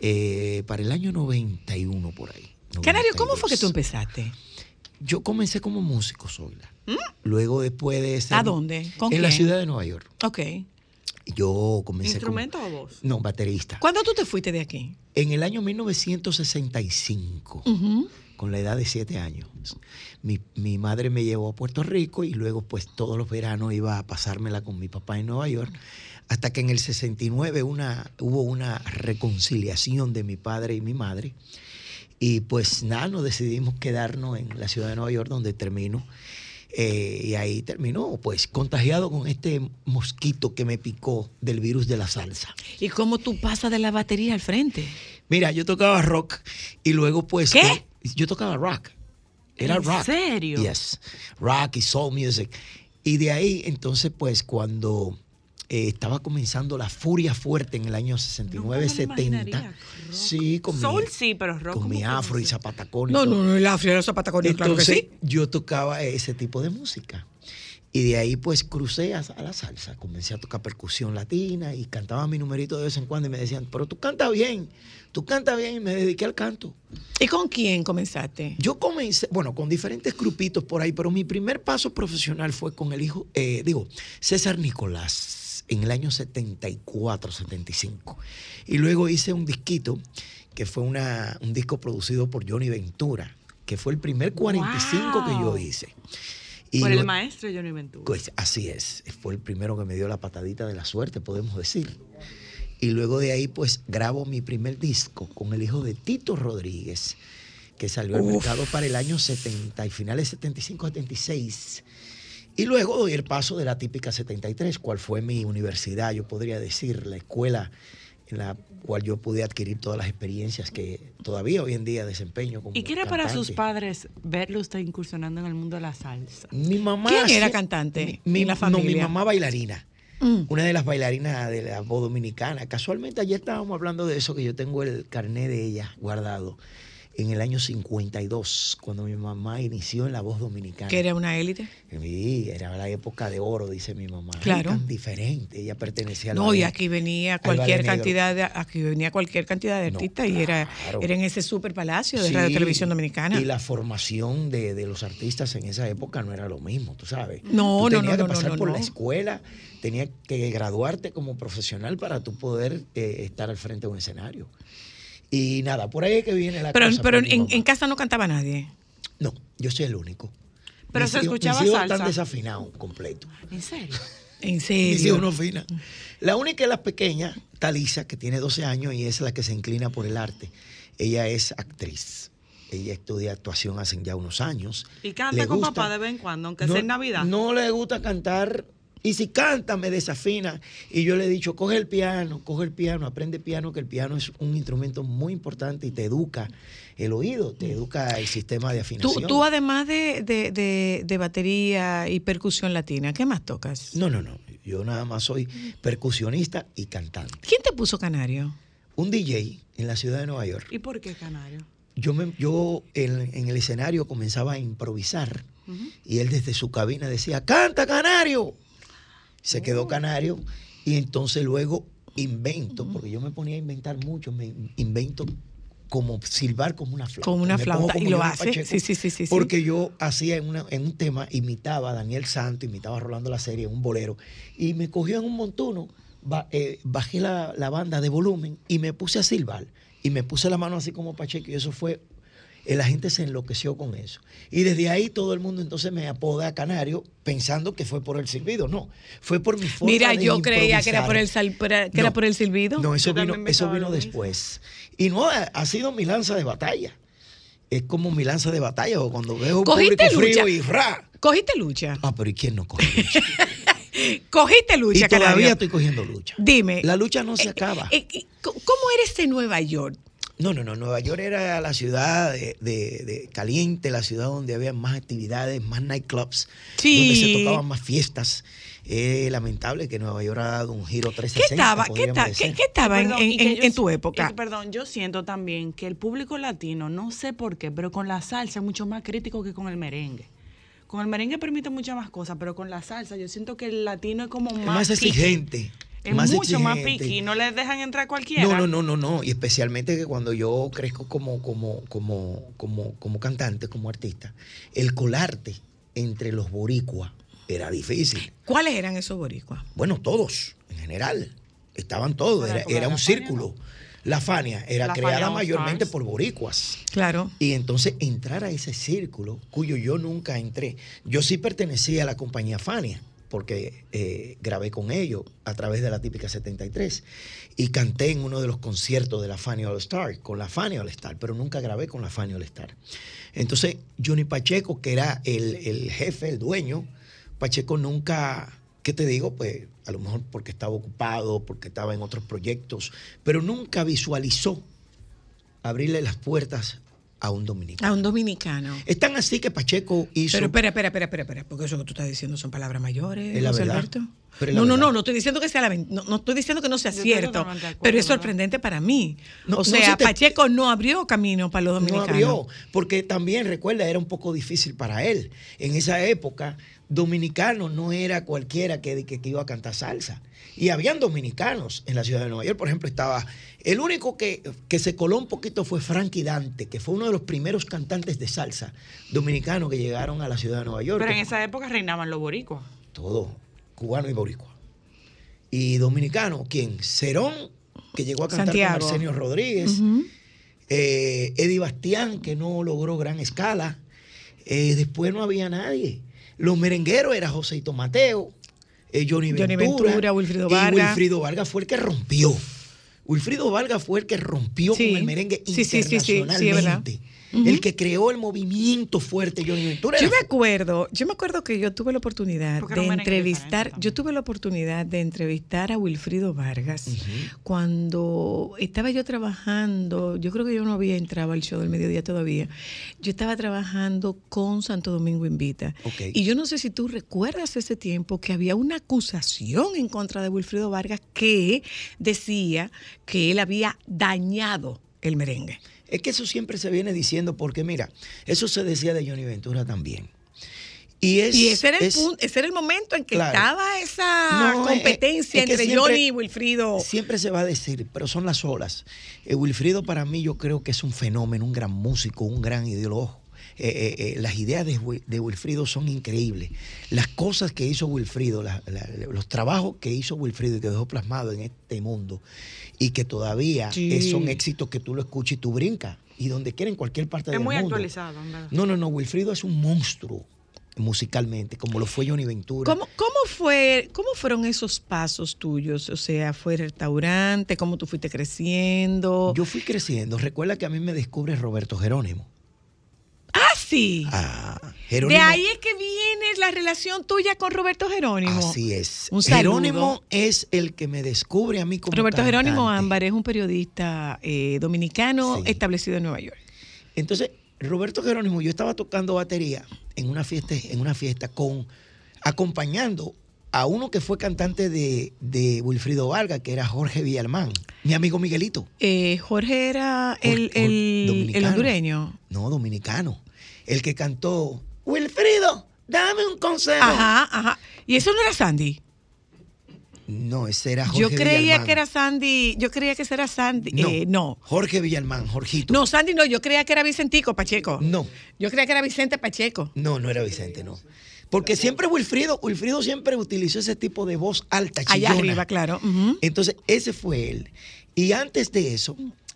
eh, para el año 91 por ahí. Canario, ¿cómo fue que tú 92. empezaste? Yo comencé como músico, Zoila. Luego después de ser... ¿A dónde? ¿Con en la ciudad de Nueva York. Ok. Yo comencé como- ¿Instrumento o voz? No, baterista. ¿Cuándo tú te fuiste de aquí? En el año 1965, Ujú. con la edad de siete años, mi, mi madre me llevó a Puerto Rico y luego pues todos los veranos iba a pasármela con mi papá en Nueva York, hasta que en el 69 una, hubo una reconciliación de mi padre y mi madre. Y pues nada, nos decidimos quedarnos en la ciudad de Nueva York, donde termino. Eh, y ahí terminó, pues, contagiado con este mosquito que me picó del virus de la salsa. ¿Y cómo tú pasas de la batería al frente? Mira, yo tocaba rock y luego pues... ¿Qué? con- yo tocaba rock. Era ¿En rock. serio? Yes. Rock y soul music. Y de ahí, entonces, pues, cuando eh, estaba comenzando la furia fuerte en el año 69, Nunca me lo 70. imaginaría, rock. Sí, con Soul mi, sí, pero rock con mi afro y sé. zapatacón. y No, no, no, el afro y zapatacones, claro que sí. yo tocaba ese tipo de música. Y de ahí pues crucé a, a la salsa. Comencé a tocar percusión latina y cantaba mi numerito de vez en cuando y me decían, pero tú cantas bien, tú cantas bien y me dediqué al canto. ¿Y con quién comenzaste? Yo comencé, bueno, con diferentes grupitos por ahí, pero mi primer paso profesional fue con el hijo, eh, digo, César Nicolás, en el año 74, 75. Y luego hice un disquito, que fue una, un disco producido por Johnny Ventura, que fue el primer 45 que yo Wow. hice. Y Por el lo- maestro Johnny Ventura. pues así es, fue el primero que me dio la patadita de la suerte, podemos decir. Y luego de ahí, pues grabo mi primer disco con el hijo de Tito Rodríguez, que salió al mercado para el año 70 y finales 75-76. Y luego doy el paso de la típica 73, cual fue mi universidad, yo podría decir, la escuela en la cual yo pude adquirir todas las experiencias que todavía hoy en día desempeño como ¿Y qué era para sus cantante. padres verlo usted incursionando en el mundo de la salsa? Mi mamá. ¿Quién era sí- cantante Mi, en la No, mi familia? mamá bailarina. Mm. Una de las bailarinas de la voz dominicana. Casualmente ayer estábamos hablando de eso, que yo tengo el carné de ella guardado en el año 52, cuando mi mamá inició en la voz dominicana. Que era una élite. Sí, era la época de oro, dice mi mamá. Ay, Claro. tan diferente. Ella pertenecía al No, y aquí venía al cualquier cantidad de aquí venía cualquier cantidad de No, artistas y era, era en ese super palacio de Sí, Radio Televisión Dominicana. Y la formación de, de los artistas en esa época no era lo mismo, tú sabes. No, Tú no, tenías no, que no, pasar no, por no. la escuela, tenías que graduarte como profesional para tú poder eh, estar al frente de un escenario. Y nada, por ahí es que viene la pero cosa. pero en, en casa no cantaba nadie. No, yo soy el único. Pero Mis se hijos- escuchaba mis hijos salsa. están desafinados completo. ¿En serio? En Mis hijos serio. no afinan. La única es la pequeña, Talisa, que tiene 12 años y es la que se inclina por el arte. Ella es actriz. Ella estudia actuación hace ya unos años. Y canta Le con gusta. papá de vez en cuando, aunque no, sea en Navidad. No le gusta cantar. Y si canta, me desafina. Y yo le he dicho, coge el piano, coge el piano, aprende piano, que el piano es un instrumento muy importante y te educa el oído, te educa el sistema de afinación. tú además de, de, de- de batería y percusión latina, ¿qué más tocas? No, no, no. Yo nada más soy percusionista y cantante. ¿Quién te puso canario? Un DJ en la ciudad de Nueva York. ¿Y por qué Canario? Yo, me, yo en, en el escenario comenzaba a improvisar y él desde su cabina decía, canta canario. Se quedó canario y entonces luego invento, porque yo me ponía a inventar mucho, me invento como silbar como una flauta. Como una flauta, y como lo León hace. Pacheco, Sí, sí, sí, sí. Porque yo hacía en, una- en un tema, imitaba a Daniel Santo, imitaba a Rolando La Serie, un bolero, y me cogió en un montuno, eh, bajé la, la banda de volumen y me puse a silbar. Y me puse la mano así como Pacheco, y eso fue la gente se enloqueció con eso. Y desde ahí todo el mundo entonces me apoda Canario pensando que fue por el silbido. No, fue por mi forma Mira, de yo creía que era por el sal- para- que No. era por el silbido. No, eso Yo vino, eso vino después. Y no, ha, ha sido mi lanza de batalla. Es como mi lanza de batalla, o cuando veo un ¿Cogiste público frío y ¡ra! Cogiste lucha. Ah, pero ¿y quién no coge lucha? Cogiste lucha, y todavía Canario. estoy cogiendo lucha. Dime. La lucha no se acaba. eh, eh, ¿Cómo eres de Nueva York? No, no, no. Nueva York era la ciudad de, de- de caliente, la ciudad donde había más actividades, más nightclubs, Sí. donde se tocaban más fiestas. Es lamentable que Nueva York ha dado un giro ¿Qué 360. estaba, qué, podríamos ta- decir. qué- qué estaba en, Perdón, en- yo en tu época? y que, perdón, yo siento también que el público latino, no sé por qué, pero con la salsa es mucho más crítico que con el merengue. Con el merengue permite muchas más cosas, pero con la salsa yo siento que el latino es como Es más, más exigente. Es más mucho más piqui, no les dejan entrar cualquiera. No, no, no, no, no. Y especialmente que cuando yo crezco como, como, como, como, como cantante, como artista, el colarte entre los boricuas era difícil. ¿Cuáles eran esos boricuas? Bueno, todos. en general. Estaban todos, era, era un círculo. La Fania era La creada Fania mayormente por boricuas. Claro. Y entonces entrar a ese círculo, cuyo yo nunca entré. Yo sí pertenecía a la compañía Fania, porque eh, grabé con ellos a través de la típica 73. Y canté en uno de los conciertos de la Fania All Star, con la Fania All Star, pero nunca grabé con la Fania All Star. Entonces, Johnny Pacheco, que era el, el jefe, el dueño, Pacheco nunca, ¿qué te digo? Pues a lo mejor porque estaba ocupado, porque estaba en otros proyectos, pero nunca visualizó abrirle las puertas a un dominicano. A un dominicano. Es tan así que Pacheco hizo. Pero espera, espera, espera, espera, espera, porque eso que tú estás diciendo son palabras mayores, Es la José verdad. Alberto. Pero es la No, no, no, no estoy diciendo que sea la no, no estoy diciendo que no sea Yo cierto, acuerdo, pero es ¿verdad? sorprendente para mí. No, o no sea, se te- Pacheco no abrió camino para los no dominicanos. abrió, porque también, recuerda, era un poco difícil para él. En esa época, dominicano no era cualquiera que, que, que iba a cantar salsa. Y habían dominicanos en la ciudad de Nueva York. Por ejemplo, estaba. El único que, que se coló un poquito fue Frankie Dante, que fue uno de los primeros cantantes de salsa dominicanos que llegaron a la ciudad de Nueva York. Pero en esa época reinaban los boricuas. todo, cubano y boricua. Y dominicano, ¿quién? Cerón, que llegó a cantar Santiago. con Arsenio Rodríguez. Eh, Eddie Bastián, que no logró gran escala. Eh, después no había nadie. Los merengueros era Joséito Mateo, eh, Johnny, Johnny Ventura, Ventura, Wilfrido y Vargas. Wilfrido Vargas fue el que rompió. Wilfrido Vargas fue el que rompió Sí. con el merengue Sí, sí, El que creó el movimiento fuerte, Johnny Ventura. Yo me acuerdo, yo me acuerdo que yo tuve la oportunidad de entrevistar, yo tuve la oportunidad de entrevistar a Wilfrido Vargas cuando estaba yo trabajando, yo creo que yo no había entrado al show del mediodía todavía, yo estaba trabajando con Santo Domingo Invita. Y yo no sé si tú recuerdas ese tiempo que había una acusación en contra de Wilfrido Vargas que decía que él había dañado el merengue. Es que eso siempre se viene diciendo porque, mira, eso se decía de Johnny Ventura también. Y, es, y ese era, el es- punto, ese era el momento en que Claro. estaba esa No, competencia es entre siempre- Johnny y Wilfrido. Siempre se va a decir, pero son las olas. Eh, Wilfrido para mí yo creo que es un fenómeno, un gran músico, un gran ideólogo. Eh, eh, eh, las ideas de, Wil- de Wilfrido son increíbles. Las cosas que hizo Wilfrido, la- la- los trabajos que hizo Wilfrido y que dejó plasmado en este mundo y que todavía Sí. son éxitos que tú lo escuchas y tú brincas. Y donde quiera, en cualquier parte Es del muy mundo. actualizado, en verdad. No, no, no. Wilfrido es un monstruo musicalmente, como lo fue Johnny Ventura. ¿Cómo, cómo, fue, ¿Cómo fueron esos pasos tuyos? O sea, ¿fue restaurante? ¿Cómo tú fuiste creciendo? Yo fui creciendo. Recuerda que a mí me descubre Roberto Jerónimo. Ah, sí. Ah, de ahí es que viene la relación tuya con Roberto Jerónimo. Así es. Un. Jerónimo es el que me descubre a mí como Roberto Jerónimo. Ámbar es un periodista eh, dominicano Sí. establecido en Nueva York. Entonces, Roberto Jerónimo, yo estaba tocando batería en una fiesta, en una fiesta con acompañando a uno que fue cantante de, de Wilfrido Vargas, que era Jorge Villalmán, mi amigo Miguelito. Eh, Jorge era el, Jorge- el- el dominicano. hondureño. No, dominicano. El que cantó Wilfrido, dame un consejo. Ajá, ajá. Y eso no era Sandy. No, ese era Jorge Yo creía Villalmán. que era Sandy. Yo creía que ese era Sandy. No, Eh, no. Jorge Villalmán, Jorgito. No, Sandy no. Yo creía que era Vicentico Pacheco. No. Yo creía que era Vicente Pacheco. No, no era Vicente, no. Porque siempre Wilfrido, Wilfrido siempre utilizó ese tipo de voz alta, Allá chillona. arriba, claro. Entonces, ese fue él. Y antes de eso,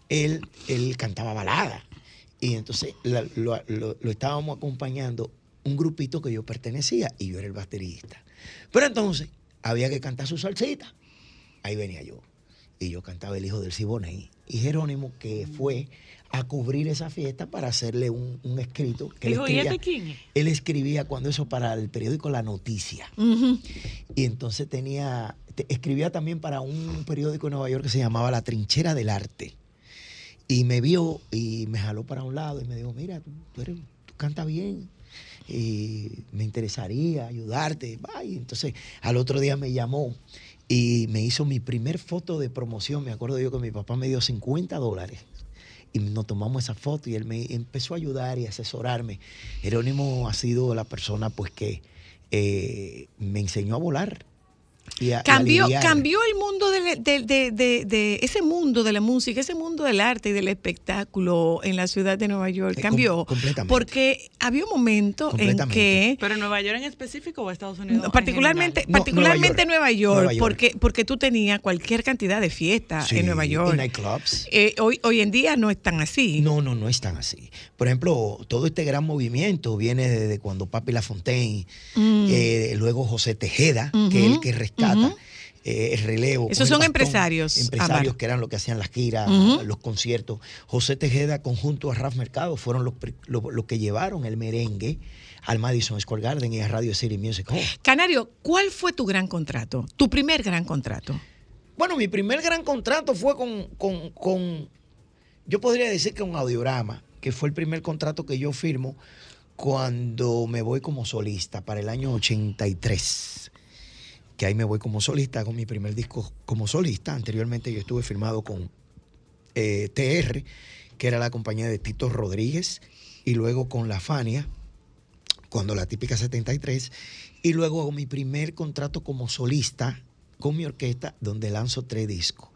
él, él cantaba balada. Y entonces la- lo, lo- lo estábamos acompañando un grupito que yo pertenecía y yo era el baterista. Pero entonces había que cantar su salsita. Ahí venía yo. Y yo cantaba El Hijo del Siboney. Y Jerónimo, que fue a cubrir esa fiesta para hacerle un, un escrito. Que él Dijo, ¿y escribía- este quién es? Él escribía cuando eso para el periódico La Noticia. Y entonces tenía, te- escribía también para un periódico en Nueva York que se llamaba La Trinchera del Arte. Y me vio y me jaló para un lado y me dijo, mira, tú, tú eres, tú cantas bien. Y me interesaría ayudarte. Va, y entonces al otro día me llamó y me hizo mi primer foto de promoción. Me acuerdo yo que mi papá me dio 50 dólares. Y nos tomamos esa foto y él me empezó a ayudar y asesorarme. Jerónimo ha sido la persona pues que eh, me enseñó a volar. Y a- y Cambió, aliviar. cambió el mundo de, de- de- de- de- ese mundo de la música, ese mundo del arte y del espectáculo en la ciudad de Nueva York. Eh, Cambió. com- completamente. Porque había un momento en Completamente. que ¿Pero en Nueva York en específico o Estados Unidos? No, en particularmente? No, particularmente Nueva Nueva York. York, Nueva York. porque porque tú tenías cualquier cantidad de fiestas Sí, en Nueva York. y nightclubs. Eh, hoy, hoy en día no están así. No, no, no es tan así. Por ejemplo, todo este gran movimiento viene desde cuando Papi Lafontaine, Mm. eh, luego José Tejeda, que es el que rescata eh, el relevo. Esos son empresarios, Empresarios que eran los que hacían las giras, los conciertos. José Tejeda, conjunto a Raf Mercado, fueron los, lo- que llevaron el merengue al Madison Square Garden y a Radio City Music Hall. Canario, ¿cuál fue tu gran contrato? Tu primer gran contrato. Bueno, mi primer gran contrato fue con, con- con- yo podría decir que un audiograma, que fue el primer contrato que yo firmo cuando me voy como solista para el año 83. Que ahí me voy como solista, hago mi primer disco como solista. Anteriormente yo estuve firmado con eh, TR, que era la compañía de Tito Rodríguez, y luego con La Fania, cuando la típica 73, y luego hago mi primer contrato como solista con mi orquesta, donde lanzo tres discos.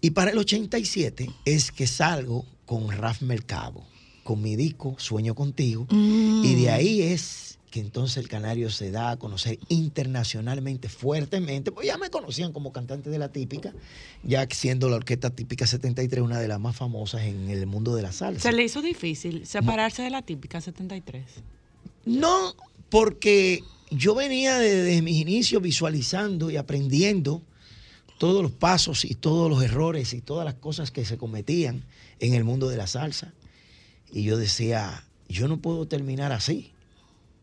Y para el 87 es que salgo con Raf Mercado, con mi disco Sueño Contigo, y de ahí es que entonces el Canario se da a conocer internacionalmente, fuertemente, pues ya me conocían como cantante de la típica, ya siendo la orquesta típica 73 una de las más famosas en el mundo de la salsa. ¿Se le hizo difícil separarse de la típica 73? No, porque yo venía desde mis inicios visualizando y aprendiendo todos los pasos y todos los errores y todas las cosas que se cometían en el mundo de la salsa. Y yo decía, yo no puedo terminar así.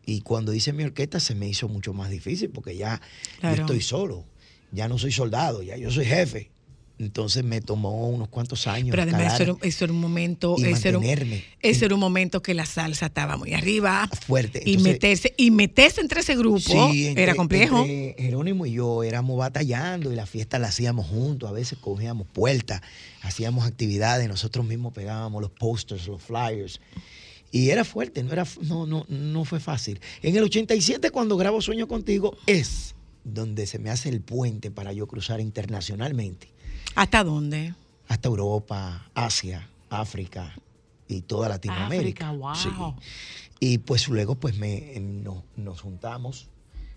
Y cuando hice mi orquesta se me hizo mucho más difícil porque ya Claro. yo estoy solo, ya no soy soldado, ya yo soy jefe. Entonces me tomó unos cuantos años. Pero además eso era, eso era un momento, y eso era un, mantenerme eso era un momento que la salsa estaba muy arriba. fuerte. y Entonces, meterse, y meterse entre ese grupo Sí, entre- era complejo. entre Jerónimo y yo éramos batallando y la fiesta la hacíamos juntos. A veces cogíamos puertas, hacíamos actividades, nosotros mismos pegábamos los posters, los flyers. Y era fuerte, no, era, no, no, no fue fácil. En el 87, cuando grabo Sueño Contigo, es donde se me hace el puente para yo cruzar internacionalmente ¿Hasta dónde? hasta Europa, Asia, África y toda Latinoamérica. África, wow. Sí. Y pues luego pues me, em, no- nos juntamos,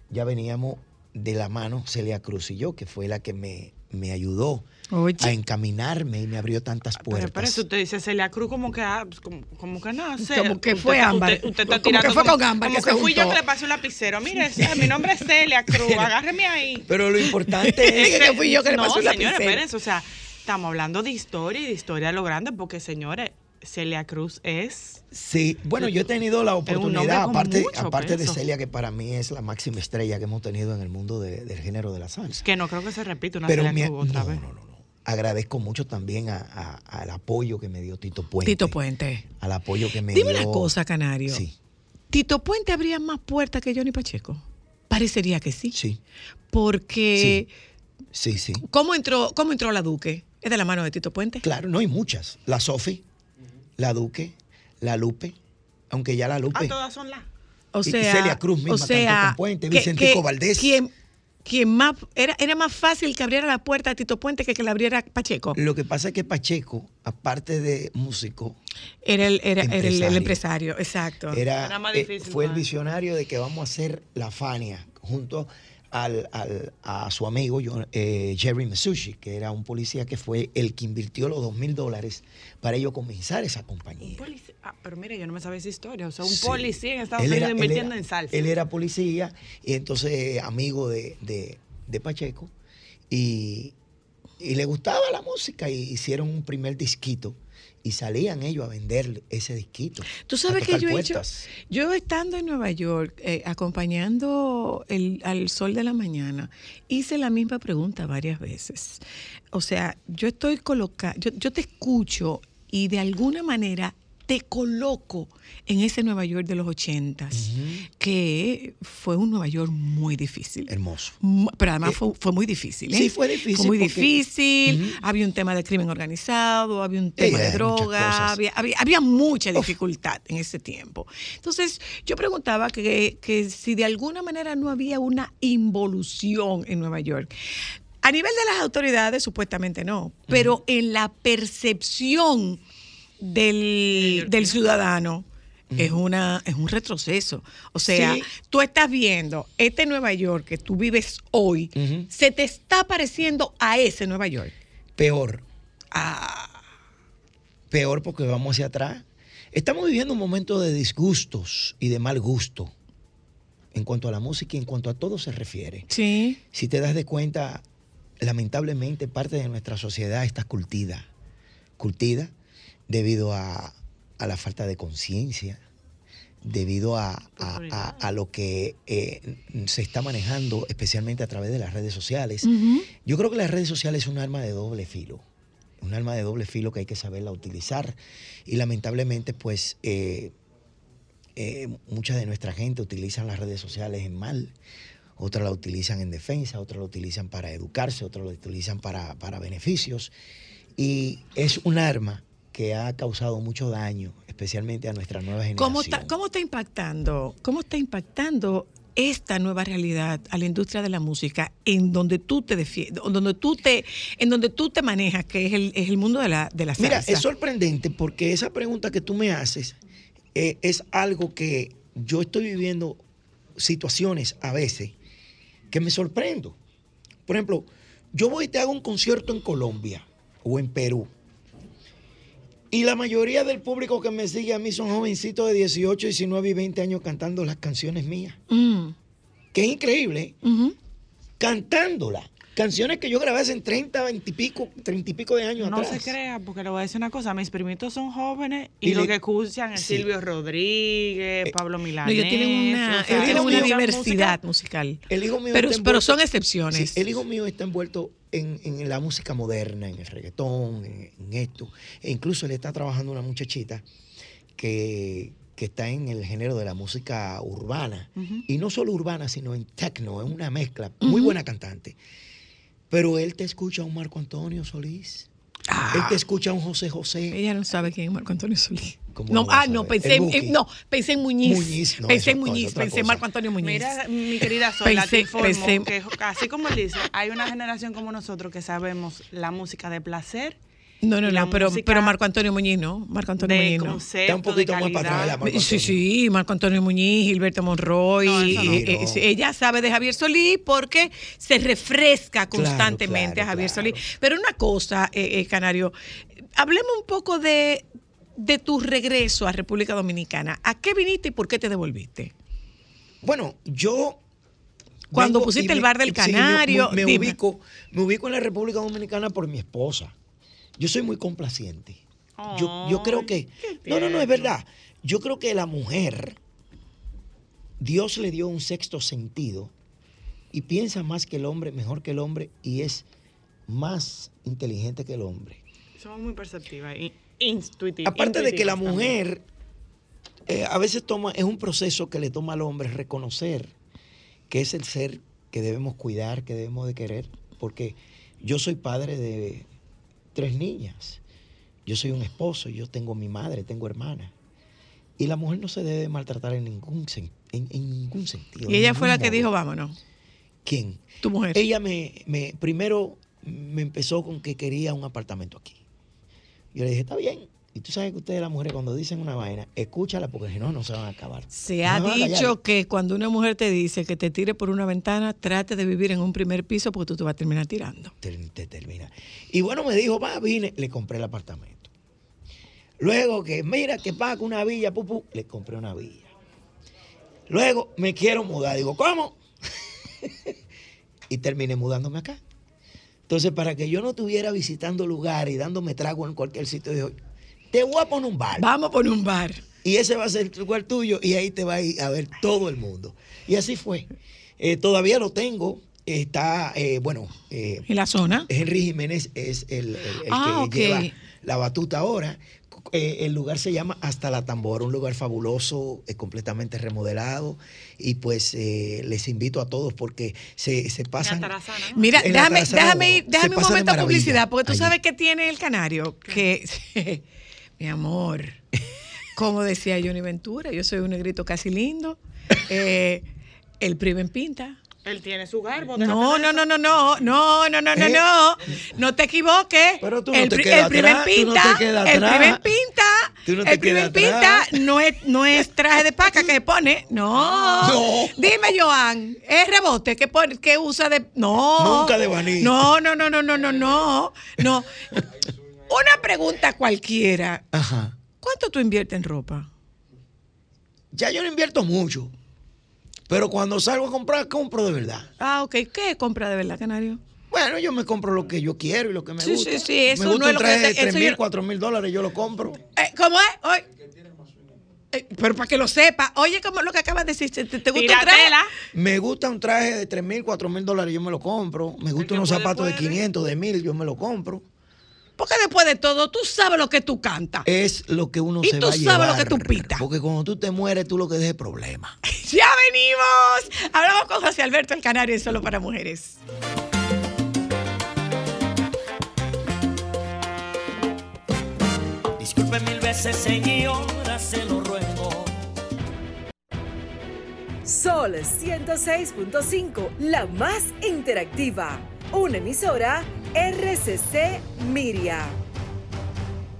ya veníamos de la mano Celia Cruz y yo, que fue la que me, me ayudó Oye. a encaminarme y me abrió tantas Pero, puertas. pero eso usted dice Celia Cruz como que, ah, pues, como, como que no sé. Como que Usted- fue usted- Ámbar. Usted, está Como que fue con Ámbar Como que que, fui yo que le pasé un lapicero. Mire, mi nombre es Celia Cruz, agárreme ahí. Pero lo importante es que fui yo que le no, pasé un señores, lapicero. espérense, o sea, estamos hablando de historia y de historia a lo grande, porque, señores, Celia Cruz es... Sí, bueno, yo he tenido la oportunidad, aparte, aparte de. Celia, que para mí es la máxima estrella que hemos tenido en el mundo de- del género de la salsa. Que no creo que se repita una Pero Celia mi- Cruz otra no, vez. no, no, no. Agradezco mucho también a- a- al apoyo que me dio Tito Puente. Tito Puente. Al apoyo que me Dime dio. una cosa, Canario. Sí, ¿Tito Puente abría más puertas que Johnny Pacheco? Parecería que sí. sí, Porque, sí, sí. ¿cómo, entró, ¿cómo entró la Duque? ¿Es de la mano de Tito Puente? Claro, no hay muchas. La Sofi, la Duque, la Lupe, aunque ya la Lupe. Ah, todas son las... O y sea, Celia Cruz misma o sea, Puente, que- Vicentico que Valdés. Quien, quien más, era, era más fácil que abriera la puerta a Tito Puente que que la abriera Pacheco. Lo que pasa es que Pacheco, aparte de músico, Era el, era, era el- el Empresario. empresario, exacto. era, Era más eh, difícil fue el visionario de que vamos a hacer la Fania junto al, al- a su amigo eh, Jerry Masucci, que era un policía que fue el que invirtió los dos mil dólares para ello comenzar esa compañía. Ah, pero mire, yo no me sabía esa historia. O sea, un Sí. policía en Estados Unidos invirtiendo era- en salsa. Él era policía y entonces amigo de, de- de Pacheco y, y le gustaba la música y hicieron un primer disquito y salían ellos a vender ese disquito. Tú sabes que yo he hecho, yo estando en Nueva York, eh, acompañando el, al sol de la mañana, hice la misma pregunta varias veces. O sea, yo estoy colocada, yo, yo te escucho y de alguna manera te coloco en ese Nueva York de los ochentas, que fue un Nueva York muy difícil. Hermoso. Pero además fue, fue muy difícil. ¿eh? sí, fue difícil Fue muy porque- difícil. Había un tema de crimen organizado, había un tema de droga, había, había mucha dificultad en ese tiempo. Entonces, yo preguntaba que, que si de alguna manera no había una involución en Nueva York. A nivel de las autoridades, supuestamente no, pero en la percepción del, del ciudadano es, una, es un retroceso. O sea, Sí. tú estás viendo este Nueva York que tú vives hoy, se te está pareciendo a ese Nueva York. Peor. Ah, Peor porque vamos hacia atrás. Estamos viviendo un momento de disgustos y de mal gusto en cuanto a la música y en cuanto a todo se refiere. sí. Si te das de cuenta, lamentablemente parte de nuestra sociedad está cultida. Cultida debido a, a la falta de conciencia, debido a, a- a- lo que eh, se está manejando, especialmente a través de las redes sociales. Yo creo que las redes sociales es un arma de doble filo. Un arma de doble filo que hay que saberla utilizar. Y lamentablemente, pues, eh, eh, mucha de nuestra gente utilizan las redes sociales en mal. Otras la utilizan en defensa, otras la utilizan para educarse, otras la utilizan para, para beneficios. Y es un arma que ha causado mucho daño, especialmente a nuestra nueva generación. ¿Cómo está, ¿Cómo está impactando? ¿Cómo está impactando esta nueva realidad a la industria de la música en donde tú te defiendes, donde tú te, en donde tú te manejas, que es el, es el mundo de la, de la salsa? Mira, es sorprendente porque esa pregunta que tú me haces eh, es algo que yo estoy viviendo situaciones a veces que me sorprendo. Por ejemplo, yo voy y te hago un concierto en Colombia o en Perú. Y la mayoría del público que me sigue a mí son jovencitos de 18, 19 y 20 años cantando las canciones mías. Mm, Que es increíble, ¿eh? cantándolas. Canciones que yo grabé hace 30, 20 y pico, 30 y pico de años No atrás. se crea, porque le voy a decir una cosa, mis primitos son jóvenes Y y, lo le- que escuchan es Sí. Silvio Rodríguez, Pablo No, Milanés. ellos tienen una, o sea, ellos tienen una diversidad musical. El hijo mío Pero, está pero son excepciones. Sí, el hijo mío está envuelto en, en la música moderna, en el reggaetón, en, en esto. E incluso le está trabajando una muchachita que, que está en el género de la música urbana. Y no solo urbana, sino en techno, es una mezcla. Muy buena cantante. Pero él te escucha a un Marco Antonio Solís. Él te escucha a un José José. Ella no sabe quién es Marco Antonio Solís. ¿Cómo No, ah, no, pensé en, no, pensé en Muñiz. Muñiz, no, pensé en Muñiz, pensé en. Marco Antonio Muñiz. Mira, mi querida Sola, Pensé- te informo pensé- que así como él dice, hay una generación como nosotros que sabemos la música de placer, no, no, no, pero, pero Marco Antonio Muñiz no. Marco Antonio Muñiz no. Está un poquito más para atrás, la Sí, sí, Marco Antonio Muñiz, Gilberto Monroy. No, eso no. eh, eh, No. sí, ella sabe de Javier Solís porque se refresca Claro, constantemente claro, a Javier claro. Solís. Pero una cosa, eh, eh, Canario, hablemos un poco de, de tu regreso a República Dominicana. ¿A qué viniste y por qué te devolviste? Bueno, yo. Cuando pusiste el bar del sí, Canario, me, ubico, me ubico en la República Dominicana por mi esposa. Yo soy muy complaciente. Yo, yo creo que. No, no, no, es verdad. Yo creo que la mujer, Dios le dio un sexto sentido y piensa más que el hombre, mejor que el hombre y es más inteligente que el hombre. Somos muy perceptivas y Aparte de que la mujer eh, a veces toma, es un proceso que le toma al hombre reconocer que es el ser que debemos cuidar, que debemos de querer, porque yo soy padre de tres niñas, yo soy un esposo, yo tengo mi madre, tengo hermana, y la mujer no se debe maltratar en ningún, en, en ningún sentido. Y ella fue la que dijo, vámonos. ¿Quién? Tu mujer. Ella me, me- primero me empezó con que quería un apartamento aquí. Yo le dije, está bien. Y tú sabes que ustedes las mujeres cuando dicen una vaina, escúchala porque si no, no se van a acabar. Se No ha dicho que cuando una mujer te dice que te tire por una ventana, trate de vivir en un primer piso porque tú te vas a terminar tirando. Te, te termina. Y bueno, me dijo, va, vine, le compré el apartamento. Luego que, mira, que paga una villa, pupu, le compré una villa. Luego me quiero mudar. Digo, ¿cómo? y terminé mudándome acá. Entonces, para que yo no estuviera visitando lugares y dándome trago en cualquier sitio, dijo, te voy a poner un bar. Vamos a poner un bar. Y ese va a ser el lugar tuyo y ahí te va a ir a ver todo el mundo. Y así fue. Eh, todavía lo tengo. Está, eh, bueno, eh, ¿En la zona? Henry Jiménez es el, el- el Ah, que lleva la batuta ahora. Eh, el lugar se llama Hasta la Tambora, un lugar fabuloso, eh, completamente remodelado. Y pues eh, les invito a todos porque se, se pasan. Mira, En la déjame, déjame, ir- déjame un momento de publicidad, porque tú allí. sabes que tiene el canario, que, mi amor, como decía Johnny Ventura, yo soy un negrito casi lindo, eh, el primo en pinta. Él tiene su garbo. No, no, no, no, no, no, no, no, no, Eh. no, no te equivoques. Pero tú no el, te quedas el primo en atrás, tú no pinta, te quedas el atrás. pinta, Tú no te el quedas pinta atrás. no es, no es traje de paca que se pone, no. No. Dime, Joan, es rebote que pone, que usa de, no. Nunca de vanilla. No, no, no, no, no, no, no, no. Una pregunta cualquiera. Ajá. ¿Cuánto tú inviertes en ropa? Ya yo no invierto mucho. Pero cuando salgo a comprar, compro de verdad. Ah, ok. ¿Qué compra de verdad, Canario? Bueno, yo me compro lo que yo quiero y lo que me Sí, gusta. sí, sí, eso me gusta no es un traje de eso 3 yo- mil, 4 mil dólares, yo lo compro. Eh, ¿Cómo es? Hoy. Eh, pero para que lo sepa, oye, como lo que acabas de decir, ¿te, te gusta un traje? Me gusta un traje de 3 mil, 4 mil dólares, yo me lo compro. Me gustan unos puede, zapatos de puede. 500, de 1000, yo me lo compro. Porque después de todo, tú sabes lo que tú cantas. Es lo que uno Y se tú va a sabes llevar. lo que tú pitas. Porque cuando tú te mueres, tú lo que dejes problemas. ¡Ya venimos! Hablamos con José Alberto el Canario Solo para Mujeres. Disculpe mil veces, señora, se lo ruego. Sol 106.5, la más interactiva. Una emisora RCC Miria.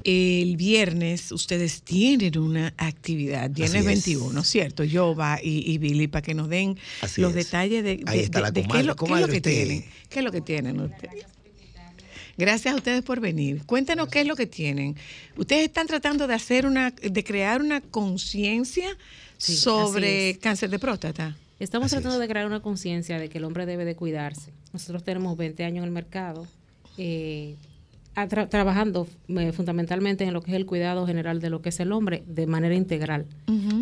El viernes ustedes tienen una actividad, viernes Así es. 21, ¿cierto? Yo va y, y Billy para que nos den Así los es. detalles de, qué, es lo, qué es lo Comadre, que usted- tienen. ¿Qué es lo que tienen ustedes? Gracias a ustedes por venir. Cuéntenos qué es lo que tienen. Ustedes están tratando de hacer una, de crear una conciencia Sí, sobre cáncer de próstata. Estamos Así tratando es. de crear una conciencia de que el hombre debe de cuidarse. Nosotros tenemos 20 años en el mercado, eh, tra- trabajando eh, fundamentalmente en lo que es el cuidado general de lo que es el hombre de manera integral.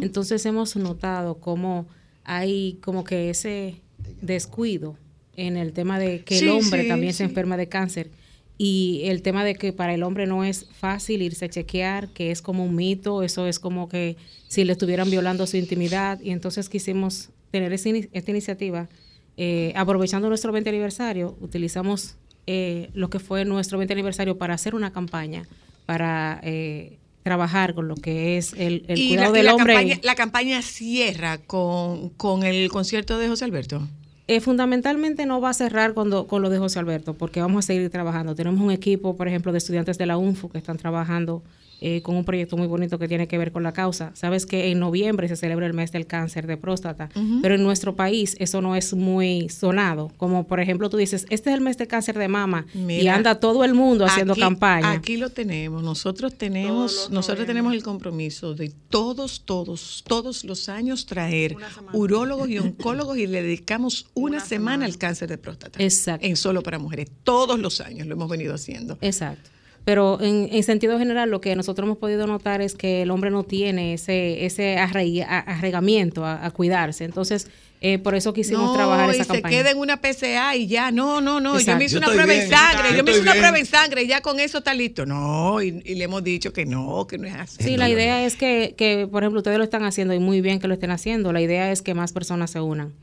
Entonces hemos notado cómo hay como que ese descuido en el tema de que Sí, el hombre sí, también se enferma de cáncer y el tema de que para el hombre no es fácil irse a chequear, que es como un mito, eso es como que si le estuvieran violando su intimidad y entonces quisimos tener esta iniciativa eh, aprovechando nuestro 20 aniversario, utilizamos eh, lo que fue nuestro 20 aniversario para hacer una campaña para eh, trabajar con lo que es el, cuidado la, del la hombre. campaña, la campaña cierra con, con el concierto de José Alberto. Eh, fundamentalmente no va a cerrar cuando, con lo de José Alberto, porque vamos a seguir trabajando. Tenemos un equipo, por ejemplo, de estudiantes de la UNFU que están trabajando eh, con un proyecto muy bonito que tiene que ver con la causa. Sabes que en noviembre se celebra el mes del cáncer de próstata, pero en nuestro país eso no es muy sonado. Como por ejemplo tú dices, este es el mes de cáncer de mama y anda todo el mundo haciendo Aquí- campaña. Aquí lo tenemos. Nosotros tenemos, nosotros tenemos el compromiso de todos, todos, todos los años traer urólogos y oncólogos y le dedicamos una, semana, al cáncer de próstata. Exacto. En solo para mujeres. Todos los años lo hemos venido haciendo. Exacto. Pero en, en sentido general, lo que nosotros hemos podido notar es que el hombre no tiene ese, ese arraigamiento a, a cuidarse. Entonces, eh, por eso quisimos no, trabajar y esa se campaña. queda en una PCA y ya, no, no, no, yo me hice Yo una prueba bien, en sangre, yo yo me hice una prueba en sangre y ya con eso está listo. No, y, y le hemos dicho que no, que no es así. Sí, No, la no, idea es que, que, por ejemplo, ustedes lo están haciendo y muy bien que lo estén haciendo. La idea es que más personas se unan.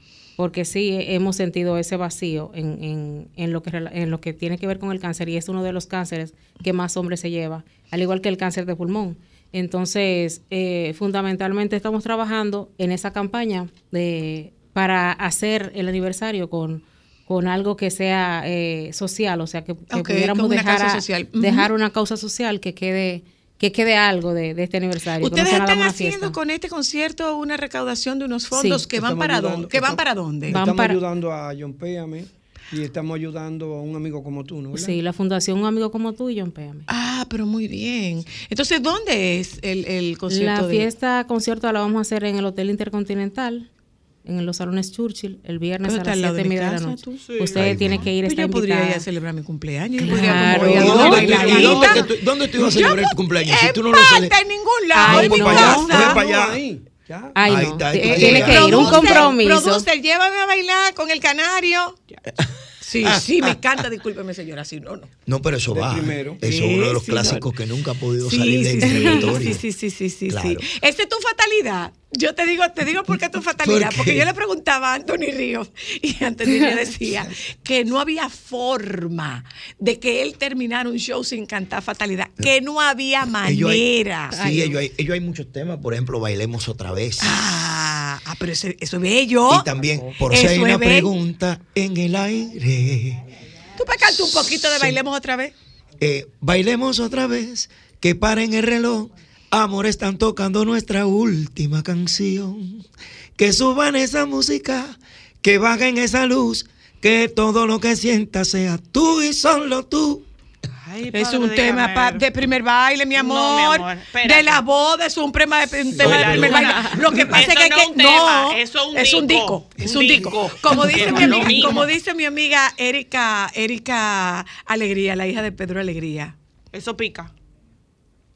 Porque sí hemos sentido ese vacío en, en, en, lo que, en lo que tiene que ver con el cáncer y es uno de los cánceres que más hombres se lleva, al igual que el cáncer de pulmón. Entonces, eh, fundamentalmente estamos trabajando en esa campaña de, para hacer el aniversario con, con algo que sea eh, social, o sea, que, que pudiéramos una dejar, a- social. Dejar una causa social que quede que quede algo de, de este aniversario. Ustedes están haciendo fiesta. con este concierto una recaudación de unos fondos Sí. que van para ayudando- dónde, que van estamos- para dónde. Van Estamos para- ayudando a John Péame y estamos ayudando a un amigo como tú, ¿no? ¿Verdad? Sí, la Fundación Un Amigo Como Tú y John Péame. Ah, pero muy bien. Entonces, ¿dónde es el, el concierto? La de- fiesta concierto la vamos a hacer en el Hotel Intercontinental, en los salones Churchill, el viernes a las al lado 7 de la noche. tú. Sí. Usted Ay, tiene no. que ir, Pues está yo podría ir a celebrar mi cumpleaños. Yo Claro. podría como ¿Y ir a ¿Y No, una dónde, dónde tú, dónde tú ibas a celebrar tu cumpleaños? Si tú no lo celebras. en ningún lado, Ay, no. para allá, ve para allá. Ahí, ya. Ay, Ahí no. está, ahí Tiene que ir, un compromiso. Producer, llévame a bailar con el canario. Sí, Ah, sí, me encanta, discúlpeme, señora, sí, no, no. No, pero eso De va. primero. Eso es uno de los Sí, clásicos que nunca ha podido Sí, salir del sí, sí, territorio. sí, sí, sí, Claro. sí. Esa es tu fatalidad. Yo te digo, te digo por qué tu fatalidad. ¿Por qué? Porque yo le preguntaba a Anthony Ríos y Anthony Ríos decía que no había forma de que él terminara un show sin cantar fatalidad. Que no había Ellos hay- manera. sí, ellos hay, ellos hay muchos temas. Por ejemplo, bailemos otra vez. Ah, ah, pero ese- eso es bello. Y también, por Eso si hay una bello. pregunta en el aire. ¿Tú me cantas un poquito de Bailemos otra vez? Eh, bailemos otra vez, que paren el reloj. Amor, están tocando nuestra última canción. Que suban esa música, que bajen esa luz, que todo lo que sientas sea tú y solo tú. Es un tema pa- de primer baile, mi amor. No, mi amor, espérate. de la boda, es un, prema de, un tema de primer baile. Lo que pasa Eso es que, no hay es que un tema, no, eso es un es un disco. es Un disco. disco. Como dice mi amiga, como dice mi amiga Erika, Erika Alegría, la hija de Pedro Alegría. Eso pica.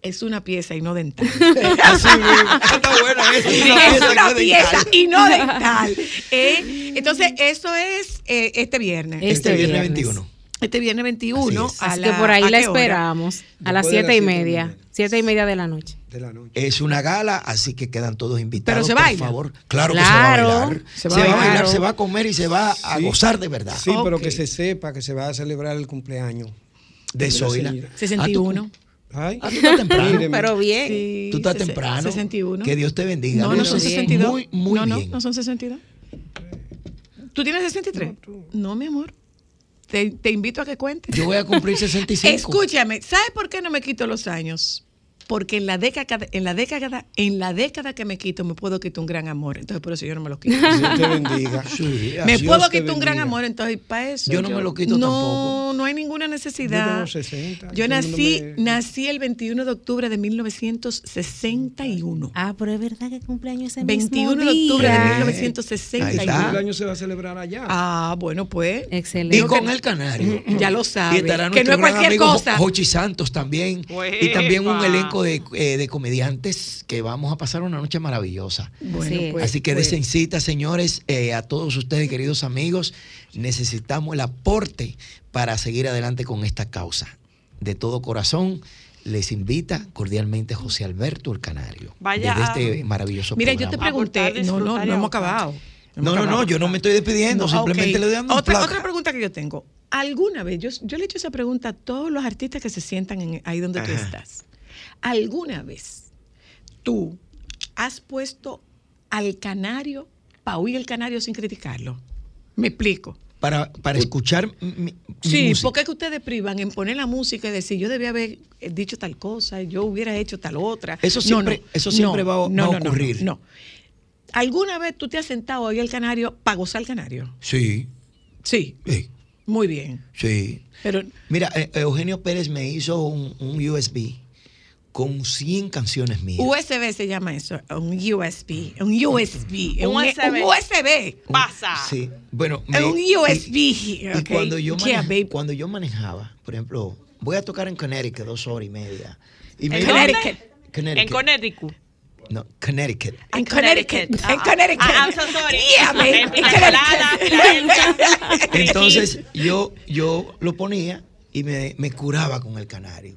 Es una pieza y no dental. Así mismo. Está buena esa, Sí, una es pieza una pieza y no dental. ¿eh? Entonces, eso es eh, este viernes. Este viernes viernes. 21. Este viernes 21. Así es. a Así que por ¿a ahí la hora? esperamos. A las Después de siete y media. media. Siete y media de la noche. De la noche. Es una gala, así que quedan todos invitados. Pero se por baila. favor. Claro, Claro. que se va a bailar. Se Se va a bailar. se va a comer y se va a gozar de verdad. Sí, pero que se sepa que se va a celebrar el cumpleaños. De la Zoila. señora. 61. Ay, Ah, tú estás temprano. Pero bien. Sí, Tú estás temprano. 61. Que Dios te bendiga. No, no son bien. 62. Muy, muy no, no, bien. no son 62. ¿Tú tienes 63? No, mi amor. Te, te invito a que cuentes. Yo voy a cumplir 65. Escúchame, ¿sabes por qué no me quito los años? Porque en la década, en la década, en la década que me quito, me puedo quitar un gran amor. Entonces, por eso yo no me lo quito. Dios te bendiga. Sí, me Dios puedo quitar un gran amor, entonces para eso. Yo no me lo quito no, tampoco. No, hay ninguna necesidad. Yo tengo 60, Yo el nací, me- nací el 21 de octubre de 1961. Ah, pero es verdad que cumpleaños ese 21 mismo de octubre de día. Ahí 1961. El está. cumpleaños se va a celebrar allá. Ah, bueno, pues. Excelente. Y con el canario. Ya lo Y sabe. estará Que no es cualquier amigo cosa. Jochi Santos también. Y también un Uepa. Elenco de, eh, de comediantes que vamos a pasar una noche maravillosa. Bueno, Sí. pues, Así que pues, desen cita, señores, eh, a todos ustedes, queridos amigos. Necesitamos el aporte para seguir adelante con esta causa. De todo corazón, les invita cordialmente José Alberto el Canario. Vaya Desde este maravilloso Mira, yo te pregunté. No, no, no hemos acabado. No, no, no, yo no me estoy despidiendo, No, simplemente le doy dando otra, otra pregunta que yo tengo. ¿Alguna vez, yo, yo le he hecho esa pregunta a todos los artistas que se sientan en- ahí donde tú estás. ¿Alguna vez tú has puesto al canario para oír el canario sin criticarlo? Me explico. Para, para escuchar mi, mi Sí, música. porque es que ustedes privan en poner la música y decir, yo debía haber eh, dicho tal cosa, yo hubiera hecho tal otra. Eso No, siempre- no, eso siempre va a- va a no, no, ocurrir. No, ¿Alguna vez tú te has sentado a oír el canario para gozar el canario? Sí, Sí, sí, muy bien. sí. Pero Mira, eh, Eugenio Pérez me hizo un, un USB con 100 canciones mías. USB se llama eso, un USB, un USB, Un un, USB. un USB. Pasa. Sí, bueno, Es un y- USB. Y, ok. cuando, yo maneja- cuando yo manejaba, por ejemplo, voy a tocar en Connecticut dos horas y media. Y me ¿En iba- Connecticut. En Connecticut. Connecticut. no, Connecticut. En Connecticut. En Connecticut. Ah, I'm so sorry. Yeah, baby. En Connecticut. Entonces yo, yo lo ponía y me, me curaba con el canario.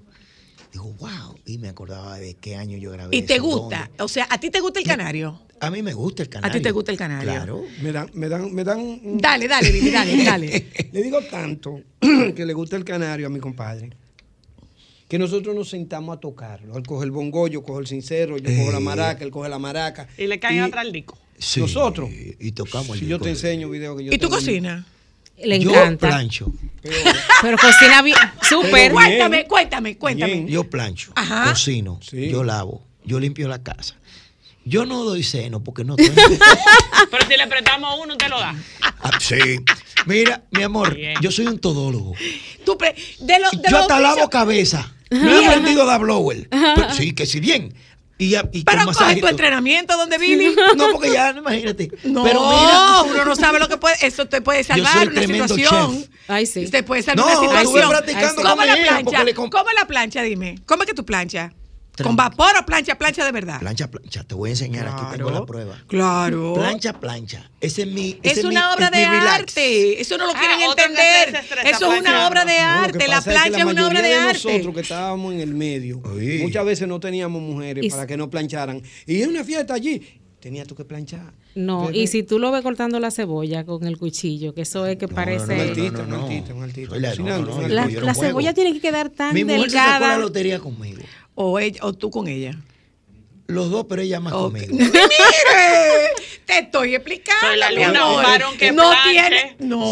Digo, wow. Y me acordaba de qué año yo grabé. ¿Y te eso, gusta? dónde. O sea, ¿a ti te gusta el canario? A mí me gusta el canario. ¿A ti te gusta el canario? Claro. Me dan, me dan, me dan. un- Dale, dale, dale, dale. Le digo tanto que le gusta el canario a mi compadre. Que nosotros nos sentamos a tocarlo. Él coge el bongo, yo cojo el sincero, yo cojo la Eh. maraca, él coge la maraca. Y le caen atrás el disco. Sí, Nosotros. Y tocamos el Si yo te enseño video que yo ¿Y tú cocinas? Le Yo encanta. plancho. Pero cocina bien. Súper. Cuéntame, cuéntame, cuéntame. Bien. Yo plancho, Ajá. cocino, Sí. yo lavo, yo limpio la casa. Yo no doy seno porque no tengo. Pero si le prestamos uno, usted lo da. Ah, sí. Mira, mi amor, Bien. yo soy un todólogo. Tú pre- de lo- de Yo hasta lavo cabeza. No he aprendido a dar blower. Pero sí, que sí, bien. Y, ya- y Pero con coge masajito. tu entrenamiento donde Billy. No, porque ya, imagínate. No, Pero mira, uno no sabe lo que puede. Eso te puede salvar una situación. chef. Ay, sí. Te puede salvar No, una situación. practicando ¿Cómo con la mi hija, plancha? le ¿Cómo la plancha? Dime. ¿Cómo es que tú planchas? ¿Con vapor o plancha, plancha de verdad? Plancha, plancha. Te voy a enseñar. Aquí tengo Claro. la prueba. Claro. Plancha, plancha. Ese es mi. Es una mi- obra es de arte. Eso no lo Ah, quieren entender. se Eso es una obra de No, arte. La pasa es que plancha es una obra de arte. nosotros que estábamos en el medio, Oye. muchas veces no teníamos mujeres Y para que no plancharan. Y es una fiesta allí, tenías tú que planchar. No, y si tú lo ves cortando la cebolla con el cuchillo, que eso es que No, parece... Un no, no, artista, no, un no. artista, un artista. Soy la- cebolla tiene que quedar tan Mi mujer se sacó la delgada. lotería conmigo. O, ella, o tú con ella. Los dos, pero ella más Ok. conmigo. Mire, te estoy explicando. Soy la mi luna, varón que no tiene. No.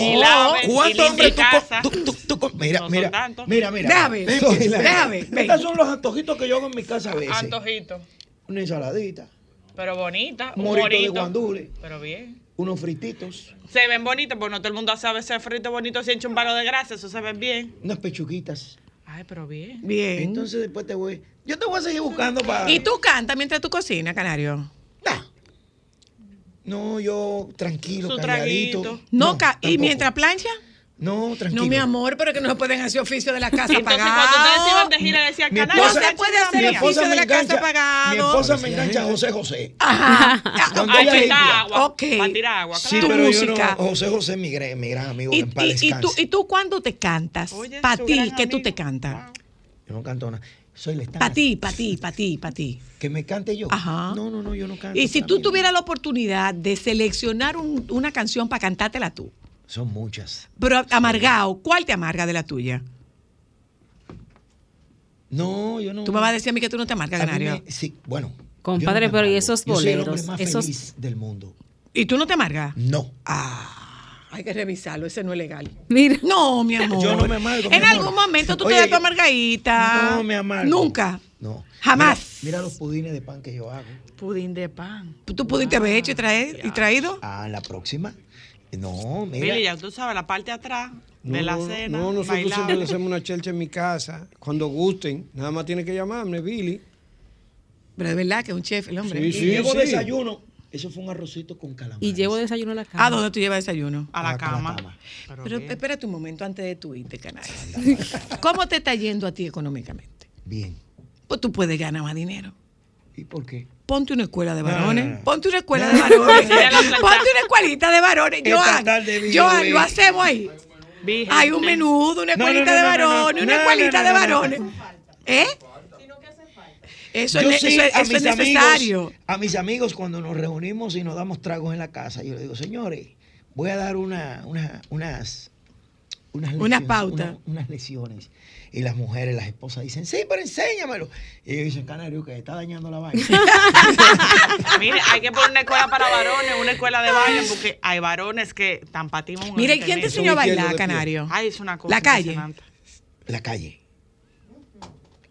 ¿Cuántos hombres tú, tú, tú, tú Mira, No mira, mira, mira. Déjame, Ven, ven, ven. déjame, ven. Estos son los antojitos que yo hago en mi casa a veces. Antojito. Una ensaladita, Pero bonita. un Un morito de morito. guandule, Pero bien. unos frititos, Se ven bonitos, porque no todo el mundo sabe ese frito bonito sin un palo de grasa. Eso se ve bien. unas pechuguitas. Ay, pero bien. Bien. Entonces después te voy. Yo te voy a seguir buscando para. ¿Y tú cantas mientras tú cocinas, Canario? Nah. No, yo tranquilo, Su calladito. traguito. No, ca- ¿Y mientras plancha? No, tranquilo. No, mi amor, pero que no se pueden hacer oficio de la casa Entonces, pagado. cuando ustedes iban de gira, decían Mi. No se puede hacer oficio de la casa pagado. Mi esposa me engancha a José José. Ajá. Cuando Ay, ella que limpia. está agua. Ok. Para tirar agua, Sí, claro. Tu pero música. yo no. José José, mi gran, mi gran amigo, ¿Y, que en paz y- y tú. ¿Y tú cuándo te cantas? Para ti, que tú te cantas. Yo no canto nada. Soy la. Para ti, para ti, para ti, para ti. Que me cante yo. Ajá. No, no, no, yo no canto. Y si tú tuvieras la oportunidad de seleccionar un- una canción para cantártela tú, Son muchas. pero amargado, ¿cuál te amarga de la tuya? No, yo no. Tú me vas a decir a mí que tú no te amargas, Canario. me- sí, bueno. Compadre, no pero ¿y esos Yo soy el hombre boleros? más Esos- feliz del mundo. ¿Y tú no te amargas? No. Ah, hay que revisarlo, ese no es legal. Mira. No, mi amor. Yo no me amargo, mi En amor. algún momento tú Oye, te das tu amargadita. No me amargo. Nunca. No. Jamás. Mira, mira los pudines de pan que yo hago. Pudín de pan. ¿Tú pudiste haber hecho y, traer, y traído? Ah, la próxima. No, mira. Billy, ya tú sabes, la parte de atrás de la no, cena. No, nosotros siempre le hacemos una chelcha en mi casa. Cuando gusten, nada más tiene que llamarme, Billy. Pero de verdad que es un chef el hombre. Sí, Y sí, llevo sí. desayuno. Eso fue un arrocito con calamar. Y llevo desayuno a la cama. ¿A dónde tú llevas desayuno? A la Ah, cama. cama. Pero Pero espérate un momento antes de tu irte, canal. ¿Cómo te está yendo a ti económicamente? Bien. Pues tú puedes ganar más dinero. ¿Y por qué? Ponte una escuela de no, varones. no, no. Ponte una escuela de varones. Ponte una escuelita de varones. Joan, Joan, lo hacemos ahí. Hay un menudo, una escuelita de varones, una escuelita de varones. ¿Eh? Eso, Yo es, sí, eso es- a eso mis es necesario. Amigos, a mis amigos, cuando nos reunimos y nos damos tragos en la casa, yo les digo, señores, voy a dar una, una- unas, unas Una pauta. una- unas lecciones. Y las mujeres, las esposas dicen, sí, pero enséñamelo. Y ellos dicen, Canario, que está dañando la vaina. Mire, hay que poner una escuela para varones, una escuela de baile, porque hay varones que tan patimos ¿y quién te enseñó a bailar. Canario? Ay, es una cosa La calle. la calle.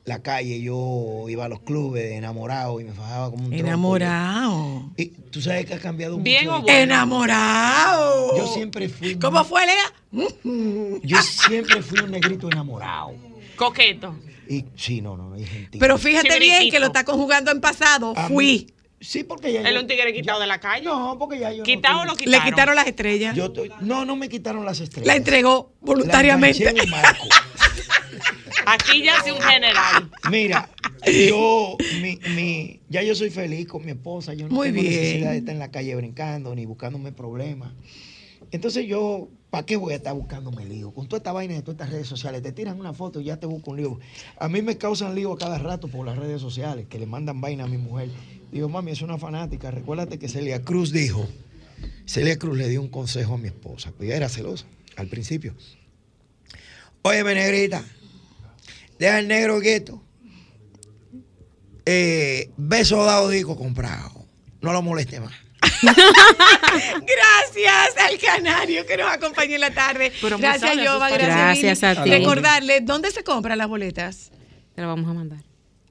La calle, yo iba a los clubes enamorado y me fajaba como un tronco. Enamorado. Y tú sabes que ha cambiado mucho. Bien o bueno. Enamorado. Yo siempre fui. ¿Cómo fue, Lea? Yo siempre fui un negrito enamorado. Coqueto. Y sí, no, no, no hay gentil. Pero fíjate bien que lo está conjugando en pasado. A mí- Fui. Sí, porque ya. Él es yo- un tigre quitado de la calle. No, porque ya yo. no ¿Quitado o lo quitaron? Le quitaron las estrellas. Yo estoy- no, no me quitaron las estrellas. La entregó voluntariamente. Aquí ya hace un general. Mira, yo, mi, mi, ya yo soy feliz con mi esposa. Yo no Muy tengo bien. necesidad de estar en la calle brincando ni buscándome problemas. Entonces yo, ¿para qué voy a estar buscándome lío? Con toda esta vaina de todas estas redes sociales, te tiran una foto y ya te busco un lío. A mí me causan lío a cada rato por las redes sociales, que le mandan vaina a mi mujer. Digo, mami, es una fanática. Recuérdate que Celia Cruz dijo, Celia Cruz le dio un consejo a mi esposa, pues ella era celosa al principio. Óyeme, negrita, deja el negro quieto. Eh, beso dado disco comprado. No lo moleste más. Gracias al canario que nos acompañó en la tarde. Pero gracias, sus Gracias, Gracias a ti. Recordarle, ¿dónde se compran las boletas? Te la vamos a mandar.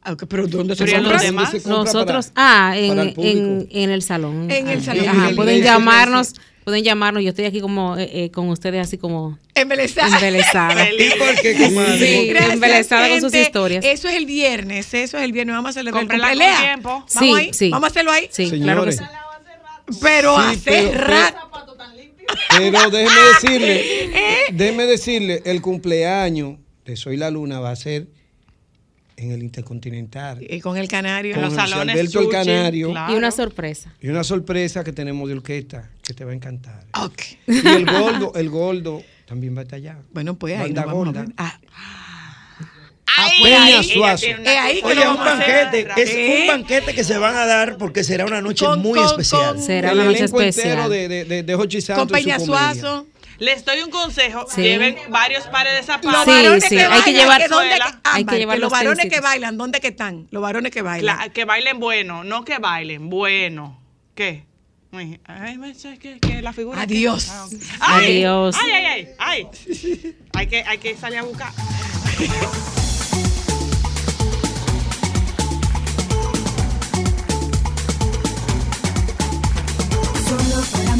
Ah, pero ¿dónde se Pero ¿y compran? los ¿Dónde demás? Nosotros, para- ah, en, para el en, en el salón. En el Ah, salón. Ajá, En el- pueden llamarnos, pueden llamarnos. Yo estoy aquí como eh, eh, con ustedes así como Embelesada. embelesada. ¿Y por qué, comadre? Sí, Gracias, embelesada con sus historias. Eso es el viernes, eso es el viernes. Vamos a hacerlo Cómprenla con Lea, tiempo. Vamos Sí, ahí, sí. vamos a hacerlo ahí. Sí, claro que Señores, sí. Pero Sí, hace pero- rato. Pero déjeme decirle, déjeme decirle, el cumpleaños de Soy la Luna va a ser en el Intercontinental. Y con el canario. Con José Alberto el Canario. Y una sorpresa. Y una sorpresa que tenemos de orquesta que te va a encantar. Ok. Y el gordo, el gordo también va a estar allá. Bueno, pues ahí Banda nos vamos a Gorda. ver. Ah, A Ahí, Peña ahí, Suazo. ella tiene una- Es ahí que Oye, un hacer. banquete, es ¿Eh? un banquete que se van a dar porque será una noche Con- muy con- especial. con- Será el una noche elenco especial. entero de, de, de, de con Santos y su Peña comedia. Suazo. Les doy un consejo, sí. lleven varios pares de zapatos. Sí, sí. Que hay que llevar, que dónde que, hay que llevar los, los varones que bailan, ¿dónde que están? Los varones que bailan. La, que bailen bueno, no que bailen bueno. ¿Qué? Ay, que, que la figura. Adiós. Ah, okay. Adiós. Ay, ay, ay, ay. Hay que, hay que salir a buscar. Solo para